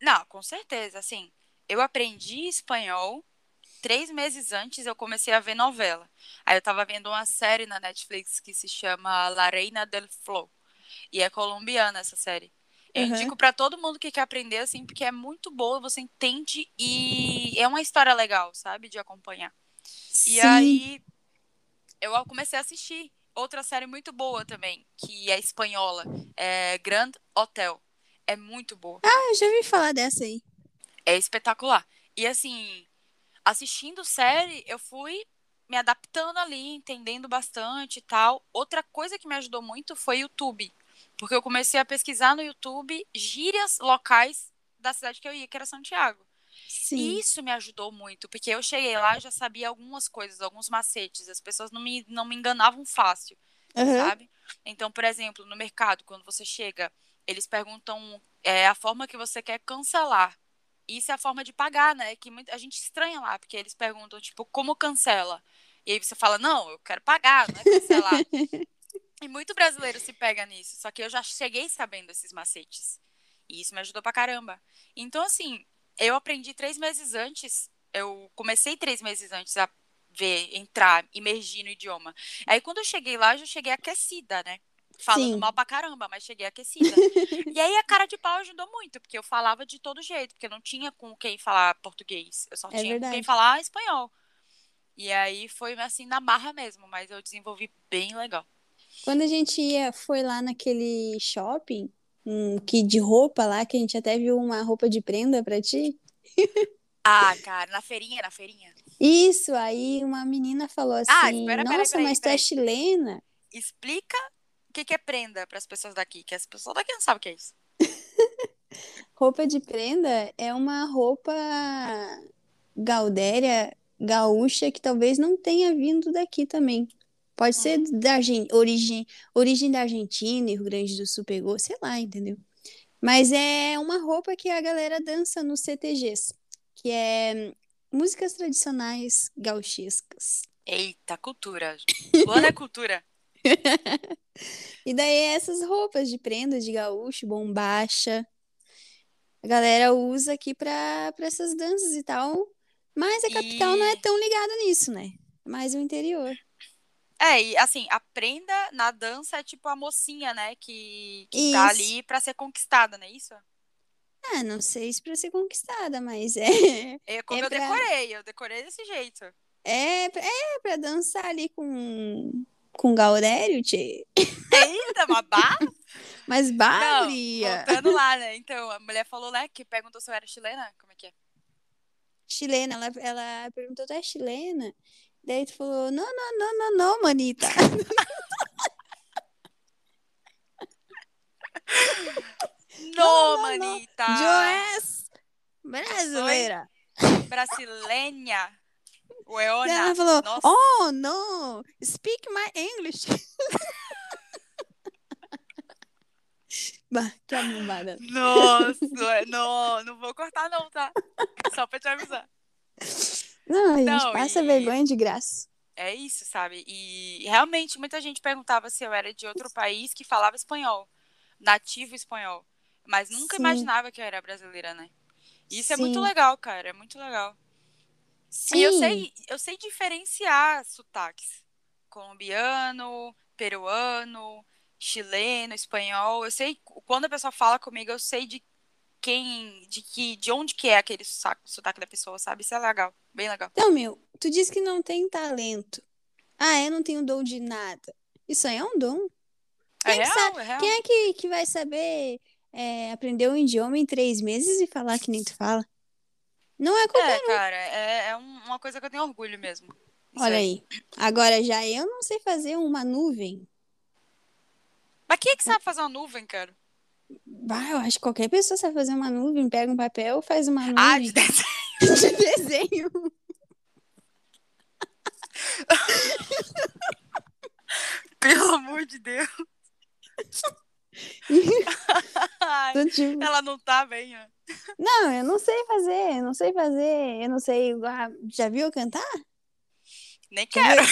Não, com certeza. Assim, eu aprendi espanhol. Três meses antes eu comecei a ver novela. Aí eu tava vendo uma série na Netflix que se chama La Reina del Flow. E é colombiana essa série. Eu
Uhum.
indico pra todo mundo que quer aprender, assim, porque é muito boa, você entende e é uma história legal, sabe? De acompanhar. E
Sim.
aí eu comecei a assistir outra série muito boa também, que é espanhola, é Grand Hotel. É muito boa.
Ah, eu já ouvi falar dessa aí.
É espetacular. E assim, assistindo série, eu fui me adaptando ali, entendendo bastante e tal. Outra coisa que me ajudou muito foi o YouTube. Porque eu comecei a pesquisar no YouTube gírias locais da cidade que eu ia, que era Santiago.
Sim.
E isso me ajudou muito, porque eu cheguei lá e já sabia algumas coisas, alguns macetes. As pessoas não me, não me enganavam fácil
Aham.
sabe? Então, por exemplo, no mercado, quando você chega, eles perguntam é, a forma que você quer cancelar. Isso é a forma de pagar, né? Que muita, a gente estranha lá, porque eles perguntam, tipo, como cancela? E aí você fala, não, eu quero pagar, não é cancelar. e muito brasileiro se pega nisso, só que eu já cheguei sabendo esses macetes. E isso me ajudou pra caramba. Então, assim, eu aprendi três meses antes, eu comecei três meses antes a ver, entrar, imergir no idioma. Aí quando eu cheguei lá, eu já cheguei aquecida, né? falando
Sim.
mal pra caramba, mas cheguei aquecida. e aí a cara de pau ajudou muito, porque eu falava de todo jeito, porque eu não tinha com quem falar português, eu só
É
tinha com
verdade.
quem falar espanhol. E aí foi assim na barra mesmo, mas eu desenvolvi bem legal.
Quando a gente ia, foi lá naquele shopping, um que de roupa lá, que a gente até viu uma roupa de prenda pra ti.
Ah, cara, na feirinha, na feirinha.
Isso, aí uma menina falou assim,
Ah, espera,
nossa,
peraí,
mas tu é chilena?
Explica o que, que é prenda para as pessoas daqui, que as pessoas daqui não sabem o que é isso.
Roupa de prenda é uma roupa gaudéria, gaúcha, que talvez não tenha vindo daqui também. Pode ser da origem, origem da Argentina, e Rio Grande do Sul pegou, sei lá, entendeu? Mas é uma roupa que a galera dança nos CTGs, que é músicas tradicionais gauchescas.
Eita, cultura. Luana é cultura.
E daí é essas roupas de prenda de gaúcho, bombacha. A galera usa aqui pra essas danças e tal. Mas a capital não é
E-
tão ligada nisso, né? É mais o interior.
É, e assim, a prenda na dança é tipo a mocinha, né? Que, que tá ali pra ser conquistada, não é isso?
Ah, não sei se pra ser conquistada, mas é,
É como
É
eu
pra-
decorei, eu decorei desse jeito.
é, é pra dançar ali com, com Gaudério, tchê.
Eita, babá!
Mas Bárbara,
voltando lá, né? Então, a mulher falou, né, que perguntou se eu era chilena. Como é que é?
chilena, ela, ela perguntou, tu é chilena? Daí tu falou, não, não, não, não, não, manita.
No,
não,
manita!
Joés, brasileira.
Brasileña.
Daí
Weona.
ela falou,
Nossa.
oh, no, speak my English. bah, que arrombada.
Nossa, não, não vou cortar não, tá? Só pra te avisar.
Não, a gente
Não,
passa
e-
vergonha de graça.
É isso, sabe? E realmente muita gente perguntava se eu era de outro país que falava espanhol, nativo espanhol. Mas nunca
Sim.
imaginava que eu era brasileira, né? E Isso é muito
Sim.
legal, cara, é muito legal.
Sim.
E eu sei, eu sei diferenciar sotaques. Colombiano, peruano, chileno, espanhol. Eu sei quando a pessoa fala comigo, eu sei de quem, de que, de onde que é aquele sotaque, sotaque da pessoa, sabe? Isso é legal, bem legal.
Então, meu, tu diz que não tem talento. Ah, eu não tenho dom de nada. Isso aí é um dom.
É
Quem que
real, é real.
Quem é que, que vai saber é, aprender um idioma em três meses e falar que nem tu fala? Não é qualquer
É, cara, é, é um- uma coisa que eu tenho orgulho mesmo. Isso
Olha aí. Agora já eu não sei fazer uma nuvem.
Mas quem é que sabe fazer uma nuvem, cara?
Bah, eu acho que qualquer pessoa sabe fazer uma nuvem. Pega um papel, faz uma
Ah,
nuvem
de desenho.
de desenho.
Pelo amor de Deus.
Do tipo,
ela não tá bem, ó.
não, eu não sei fazer, eu não sei fazer, eu não sei. ah, Já viu eu cantar?
Nem
Quer
quero.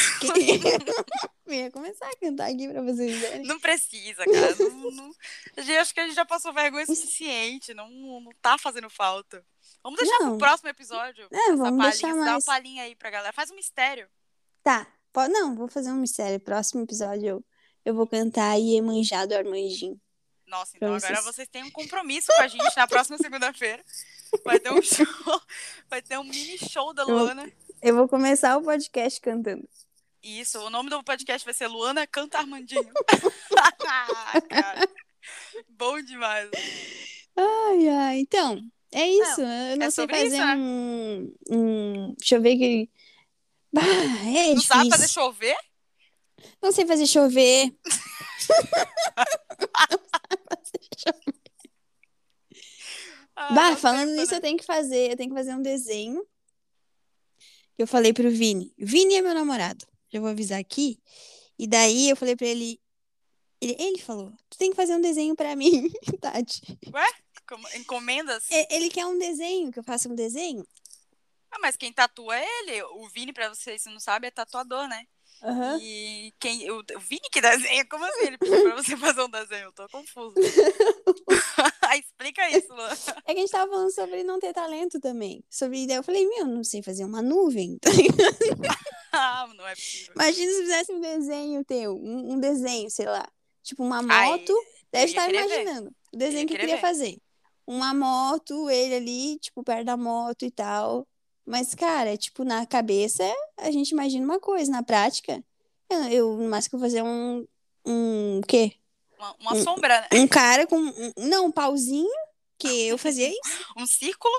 Eu ia começar a cantar aqui pra vocês verem.
Não precisa, cara. Não, não- acho que a gente já passou vergonha o suficiente. Não, não tá fazendo falta. Vamos deixar
Não.
pro próximo episódio.
É, vamos
palhinha,
deixar
Dá uma
mais.
palhinha aí pra galera. Faz um mistério.
Tá, não, vou fazer um mistério. Próximo episódio eu, eu vou cantar Iemanjá do Armandinho.
Nossa, então agora
vocês.
têm um compromisso com a gente na próxima segunda-feira. Vai ter um show, vai ter um mini show da Luana.
Eu vou começar o podcast cantando.
Isso, o nome do podcast vai ser Luana Canta Armandinho. Cara, bom demais.
Ai, ai. Então, é isso. eu não
é
sei fazer
isso, né?
um, um. Deixa eu ver que. Bah, é
Não sabe
difícil.
fazer chover?
Não sei fazer chover.
Ah,
bah, falando nisso,
né?
eu tenho que fazer. Eu tenho que fazer um desenho. Eu falei pro Vini. Vini é meu namorado. Já vou avisar aqui. E daí eu falei pra ele. Ele, ele falou: Tu tem que fazer um desenho pra mim, Tati.
Como- Encomendas?
Ele quer um desenho, que eu faça um desenho.
Ah, mas quem tatua é ele. O Vini, pra vocês que não sabem, é tatuador, né?
Aham.
E quem, o, o Vini que desenha, como assim? Ele pediu pra você fazer um desenho, eu tô confusa. Explica isso, Luana.
É que a gente tava falando sobre não ter talento também. Sobre daí eu falei, meu, não sei fazer uma nuvem.
Ah, não é possível.
Imagina se fizesse um desenho teu, um, um desenho, sei lá. Tipo, uma moto. Deve estar
querer ver.
imaginando o desenho que eu queria
ver.
fazer. Uma moto, ele ali, tipo, perto da moto e tal. Mas, cara, tipo, na cabeça, a gente imagina uma coisa. Na prática, eu, eu no máximo que eu fazer um. Um quê?
Uma, uma
Um-
sombra, né?
Um cara com. um- não, um pauzinho, que eu fazia isso.
Um círculo,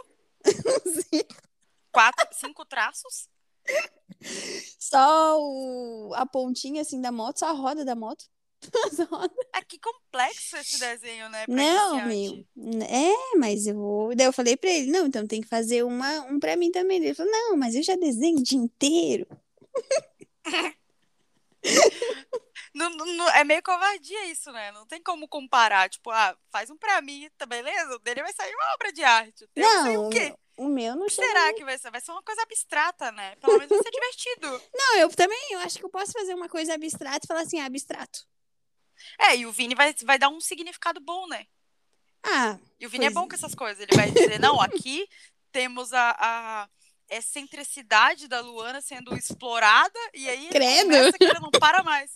quatro, cinco traços.
Só o, a pontinha assim da moto, só a roda da moto.
É que complexo esse desenho, né?
Não, meu. É, mas eu vou. Daí eu falei pra ele, não, então tem que fazer uma, um pra mim também. Ele falou, não, mas eu já desenho o dia inteiro.
Não, não- é meio covardia isso, né? Não tem como comparar. Tipo, ah, faz um pra mim, tá beleza? O dele vai sair uma obra de arte.
Não,
o
o
quê?
o meu não chega.
será que vai ser? Vai ser uma coisa abstrata, né? Pelo menos vai ser divertido.
Não, eu também, eu acho que eu posso fazer uma coisa abstrata e falar assim, ah, abstrato.
É, e o Vini vai, vai dar um significado bom, né?
Ah,
E o Vini é bom com essas coisas. Ele vai dizer, não, aqui temos a, a excentricidade da Luana sendo explorada, e aí ele
Credo.
começa que ele não para mais.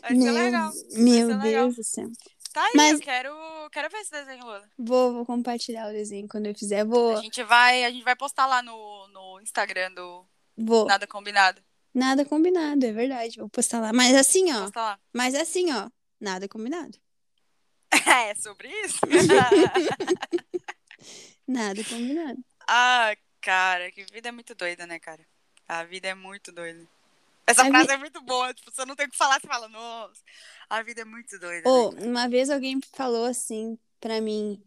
Vai ser
meu,
legal.
meu
ser legal.
Deus do céu.
Tá aí,
Mas-
eu quero, quero ver esse desenho, Luana.
Vou, vou compartilhar o desenho quando eu fizer. Vou,
A gente vai, a gente vai postar lá no, no Instagram do
vou.
Nada Combinado.
Nada combinado, é verdade. Vou postar lá. Mas assim, ó. Mas assim, ó. Nada combinado.
É sobre isso?
Nada combinado.
ah, cara, que vida é muito doida, né, cara? A vida é muito doida. Essa
A
frase é muito boa, tipo, você não tem o que falar, você fala, nossa, a vida é muito doida.
Ô,
né?
uma vez alguém falou assim pra mim: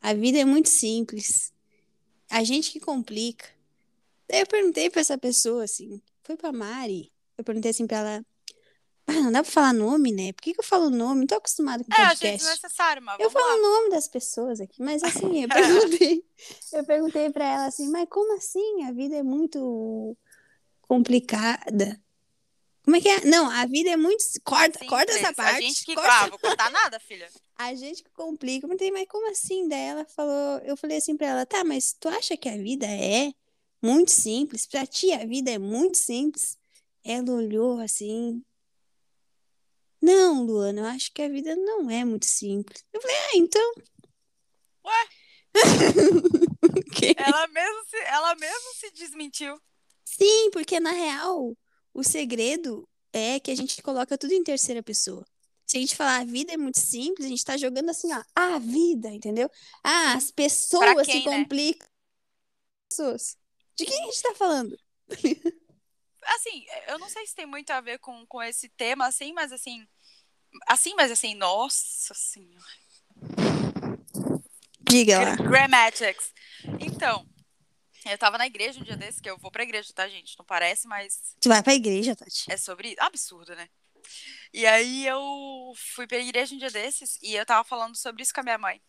a vida é muito simples. A gente que complica. Daí eu perguntei pra essa pessoa assim, foi pra Mari. Eu perguntei assim pra ela: ah, não dá pra falar nome, né? Por que, que eu falo nome? Não tô acostumada com
É, achei
podcast.
desnecessário, mas
Eu falo
lá.
o nome das pessoas aqui, mas assim, eu perguntei, eu perguntei para ela assim, mas como assim? A vida é muito complicada. Como é que é? Não, a vida é muito. Corta,
Simples.
corta essa parte.
A gente que.
corta
Ah, vou contar nada, filha.
a gente que complica. Eu perguntei, mas como assim? Daí ela falou, eu falei assim pra ela, tá, mas tu acha que a vida é muito simples? Pra ti a vida é muito simples? Ela olhou assim. Não, Luana, eu acho que a vida não é muito simples. Eu falei, ah, então.
Ué? Ela mesmo se, ela mesmo se desmentiu.
Sim, porque na real, o segredo é que a gente coloca tudo em terceira pessoa. Se a gente falar a vida é muito simples, a gente tá jogando assim, ó, a vida, entendeu? Ah, as pessoas
quem,
se
né?
complicam. Pessoas. De quem a gente tá falando?
Assim, eu não sei se tem muito a ver com, com esse tema, assim, mas assim. Assim, mas assim, nossa senhora.
Diga lá.
Gra- Grammatics. Então, eu tava na igreja um dia desse, que eu vou pra igreja, tá, gente? Não parece, mas
Tu vai pra igreja, Tati?
é sobre. Absurdo, né? E aí eu fui pra igreja um dia desses e eu tava falando sobre isso com a minha mãe.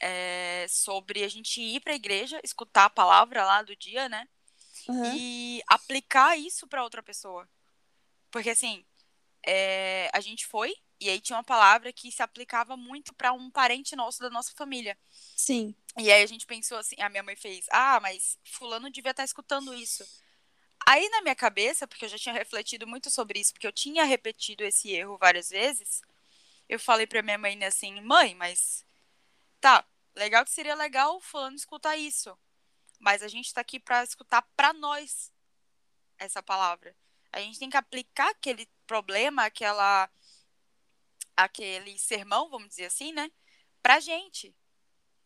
É, sobre a gente ir pra igreja, escutar a palavra lá do dia, né?
Aham.
e aplicar isso pra outra pessoa. Porque assim, é, a gente foi e aí tinha uma palavra que se aplicava muito pra um parente nosso da nossa família.
Sim.
E aí a gente pensou assim, a minha mãe fez: "Ah, mas fulano devia estar escutando isso". Aí na minha cabeça, porque eu já tinha refletido muito sobre isso, porque eu tinha repetido esse erro várias vezes, eu falei pra minha mãe assim: "Mãe, mas tá, legal que seria legal o fulano escutar isso. Mas a gente tá aqui pra escutar pra nós essa palavra. A gente tem que aplicar aquele problema, aquela aquele sermão, vamos dizer assim, né? Pra gente.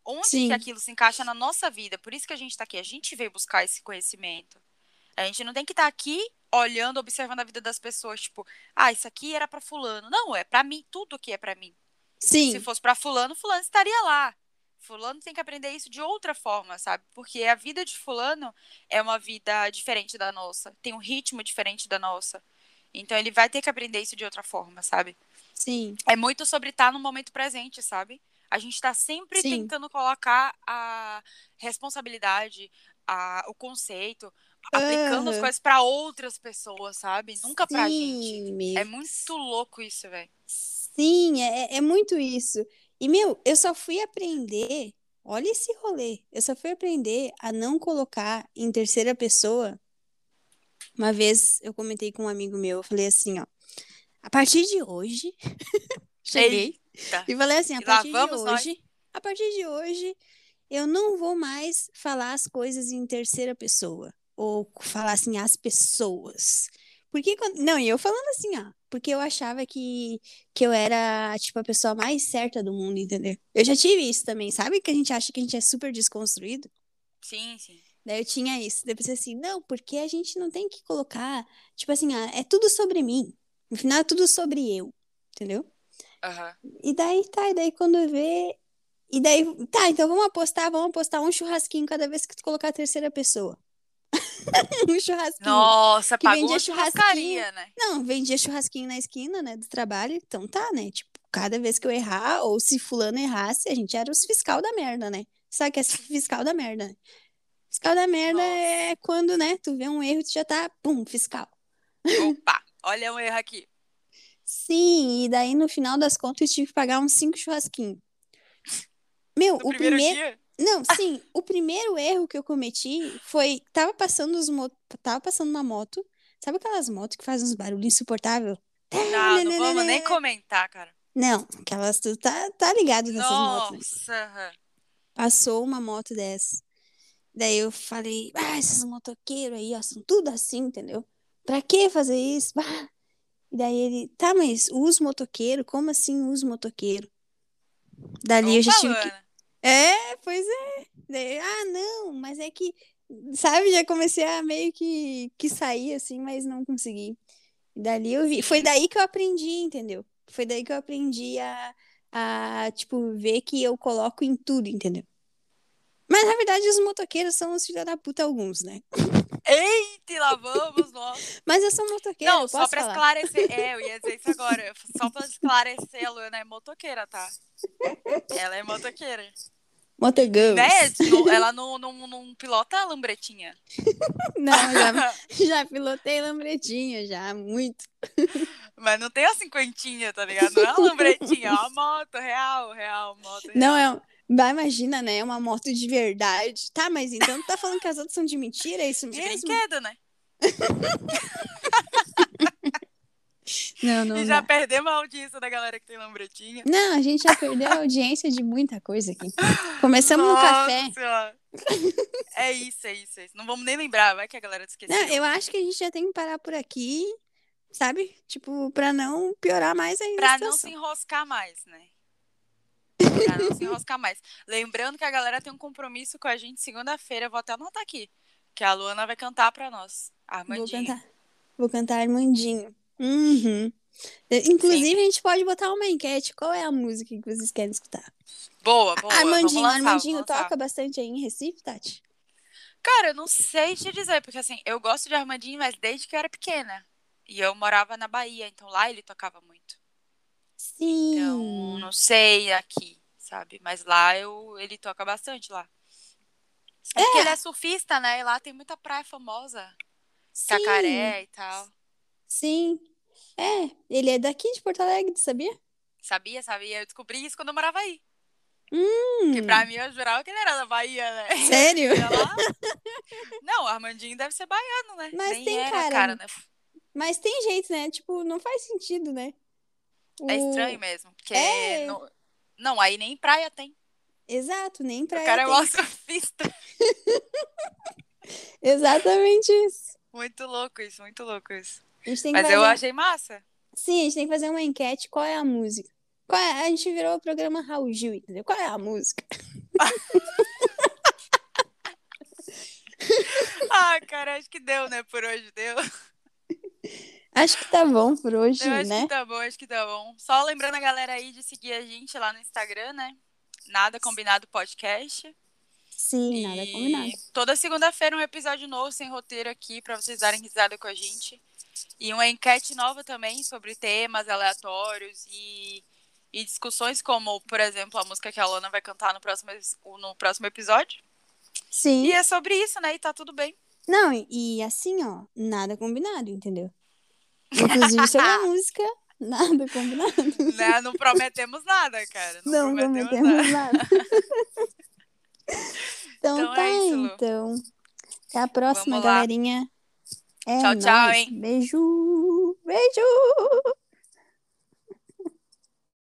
Onde
Sim.
que aquilo se encaixa na nossa vida? Por isso que a gente tá aqui. A gente veio buscar esse conhecimento. A gente não tem que estar aqui olhando, observando a vida das pessoas, tipo, ah, isso aqui era pra fulano. Não, é pra mim, tudo aqui é pra mim.
Sim.
Se fosse pra fulano, fulano estaria lá. Fulano tem que aprender isso de outra forma, sabe? Porque a vida de fulano é uma vida diferente da nossa, tem um ritmo diferente da nossa. Então ele vai ter que aprender isso de outra forma, sabe?
Sim.
É muito sobre estar no momento presente, sabe? A gente tá sempre
Sim.
tentando colocar a responsabilidade, a, o conceito, aplicando as
Aham.
coisas pra outras pessoas, sabe? Nunca pra gente.
Meu.
É muito louco isso, velho.
Sim, é, é muito isso. E, meu, eu só fui aprender. Olha esse rolê. Eu só fui aprender a não colocar em terceira pessoa. Uma vez eu comentei com um amigo meu, eu falei assim, ó. A partir de hoje, cheguei
Eita.
e falei assim, a partir de
vamos nós.
hoje, a partir de hoje, eu não vou mais falar as coisas em terceira pessoa ou falar assim as pessoas. Porque quando... não, e eu falando assim, ó, porque eu achava que que eu era tipo a pessoa mais certa do mundo, entendeu? Eu já tive isso também, sabe que a gente acha que a gente é super desconstruído?
Sim, sim.
Daí eu tinha isso. Pensei assim, não, porque a gente não tem que colocar, tipo assim, ah, é tudo sobre mim. No final é tudo sobre eu, entendeu?
Aham.
E daí tá, e daí quando vê. E daí, tá, então vamos apostar, vamos apostar um churrasquinho cada vez que tu colocar a terceira pessoa. um churrasquinho.
Nossa,
Que
pagou
vendia
churrascaria, né?
Não, vendia churrasquinho na esquina, né, do trabalho. Então tá, né? Tipo, cada vez que eu errar, ou se fulano errasse, a gente era os fiscal da merda, né? Sabe que é fiscal da merda? né? Fiscal da merda
Nossa.
é quando, né, tu vê um erro, tu já tá, pum, fiscal.
Opa, olha um erro aqui.
Sim, e daí no final das contas eu tive que pagar uns cinco churrasquinhos. Meu,
No
o
primeiro
primeiro. Não, sim, o primeiro erro que eu cometi foi. Tava passando os mo... tava passando uma moto. Sabe aquelas motos que fazem uns barulhos insuportáveis?
Não, não vamos nem comentar, cara.
Não, aquelas tu tá, tá ligado nessas motos, né?
Nossa. aham.
Passou uma moto dessa. Daí eu falei, ah, esses motoqueiros aí, ó, são tudo assim, entendeu? Pra que fazer isso? Bah. E daí ele, tá, mas os motoqueiros, como assim os motoqueiros? Dali eu já tive que. É, pois é. Daí, ah, não, mas é que, sabe, já comecei a meio que, que sair assim, mas não consegui. E dali eu vi. Foi daí que eu aprendi, entendeu? Foi daí que eu aprendi a, a, tipo, ver que eu coloco em tudo, entendeu? Mas na verdade os motoqueiros são os filhos da puta alguns, né?
Eita, lá vamos nós.
Mas eu sou motoqueira,
Não, só pra
falar.
esclarecer. É, eu ia dizer isso agora. Só pra esclarecer, a Luana é motoqueira, tá? Ela é motoqueira.
Motogirls.
Né? Ela não, não, não pilota a lambretinha.
Não, já, já pilotei lambretinha, já, muito.
Mas não tem a cinquentinha, tá ligado? Não é uma lambretinha, é uma moto real, real, moto real.
Não, é. Vai, imagina, né? É uma moto de verdade. Tá, mas então tu tá falando que as outras são de mentira? É isso
De
mesmo?
brinquedo, né?
Não, não,
e já
dá.
perdemos a audiência da galera que tem lambretinha.
Não, a gente já perdeu a audiência de muita coisa aqui. Começamos no
Nossa
café.
Senhora. É isso, é isso, é isso. Não vamos nem lembrar, vai que a galera esqueceu.
Não, eu acho que a gente já tem que parar por aqui, sabe? Tipo, pra não piorar mais ainda
Pra não se enroscar mais, né? Pra não se enroscar mais. Lembrando que a galera tem um compromisso com a gente segunda-feira. Vou até anotar aqui. Que a Luana vai cantar pra nós.
Vou
Armandinho.
cantar. Vou cantar Armandinho. Uhum. Inclusive, a gente pode botar uma enquete. Qual é a música que vocês querem escutar?
Boa, boa.
Armandinho,
lançar,
Armandinho toca bastante aí em Recife, Tati?
Cara, eu não sei te dizer, porque assim, eu gosto de Armandinho, mas desde que eu era pequena. E eu morava na Bahia, então lá ele tocava muito.
Sim.
Então, não sei aqui, sabe? Mas lá eu, ele toca bastante lá. É porque ele é surfista, né? E lá tem muita praia famosa.
Sim.
Cacaré e tal.
Sim. É, ele é daqui de Porto Alegre, sabia?
Sabia, sabia? Eu descobri isso quando eu morava aí.
Hum.
Porque pra mim eu jurava que ele era da Bahia, né?
Sério?
Não, o Armandinho deve ser baiano, né?
Mas
Nem
tem
era,
cara-
né?
Mas tem jeito, né? Tipo, não faz sentido, né?
É estranho mesmo. Porque
É.
não... não, aí nem praia tem.
Exato, nem pra
o cara é
tem.
mó surfista.
Exatamente isso.
Muito louco isso, muito louco isso. Mas eu
fazer...
achei massa.
Sim, a gente tem que fazer uma enquete. Qual é a música? Qual é... A gente virou o programa Raul Gil, entendeu? Qual é a música?
Ah, cara, acho que deu, né? Por hoje deu.
Acho que tá bom por hoje,
Eu acho
né?
que tá bom, acho que tá bom. Só lembrando a galera aí de seguir a gente lá no Instagram, né? Nada Combinado Podcast.
Sim, nada
E
combinado.
Toda segunda-feira um episódio novo sem roteiro aqui pra vocês darem risada com a gente. E uma enquete nova também sobre temas aleatórios e, e discussões como, por exemplo, a música que a Lona vai cantar no próximo, no próximo episódio.
Sim.
E é sobre isso, né? E tá tudo bem.
Não, e assim, ó, nada combinado, entendeu? Inclusive sobre a música, nada combinado.
Né? Não prometemos nada, cara. Não,
Não
prometemos, nada.
prometemos nada. então,
Então é
tá,
isso, Lu.
então. Até a próxima, galerinha. É
Tchau, tchau,
nóis.
hein?
Beijo. Beijo.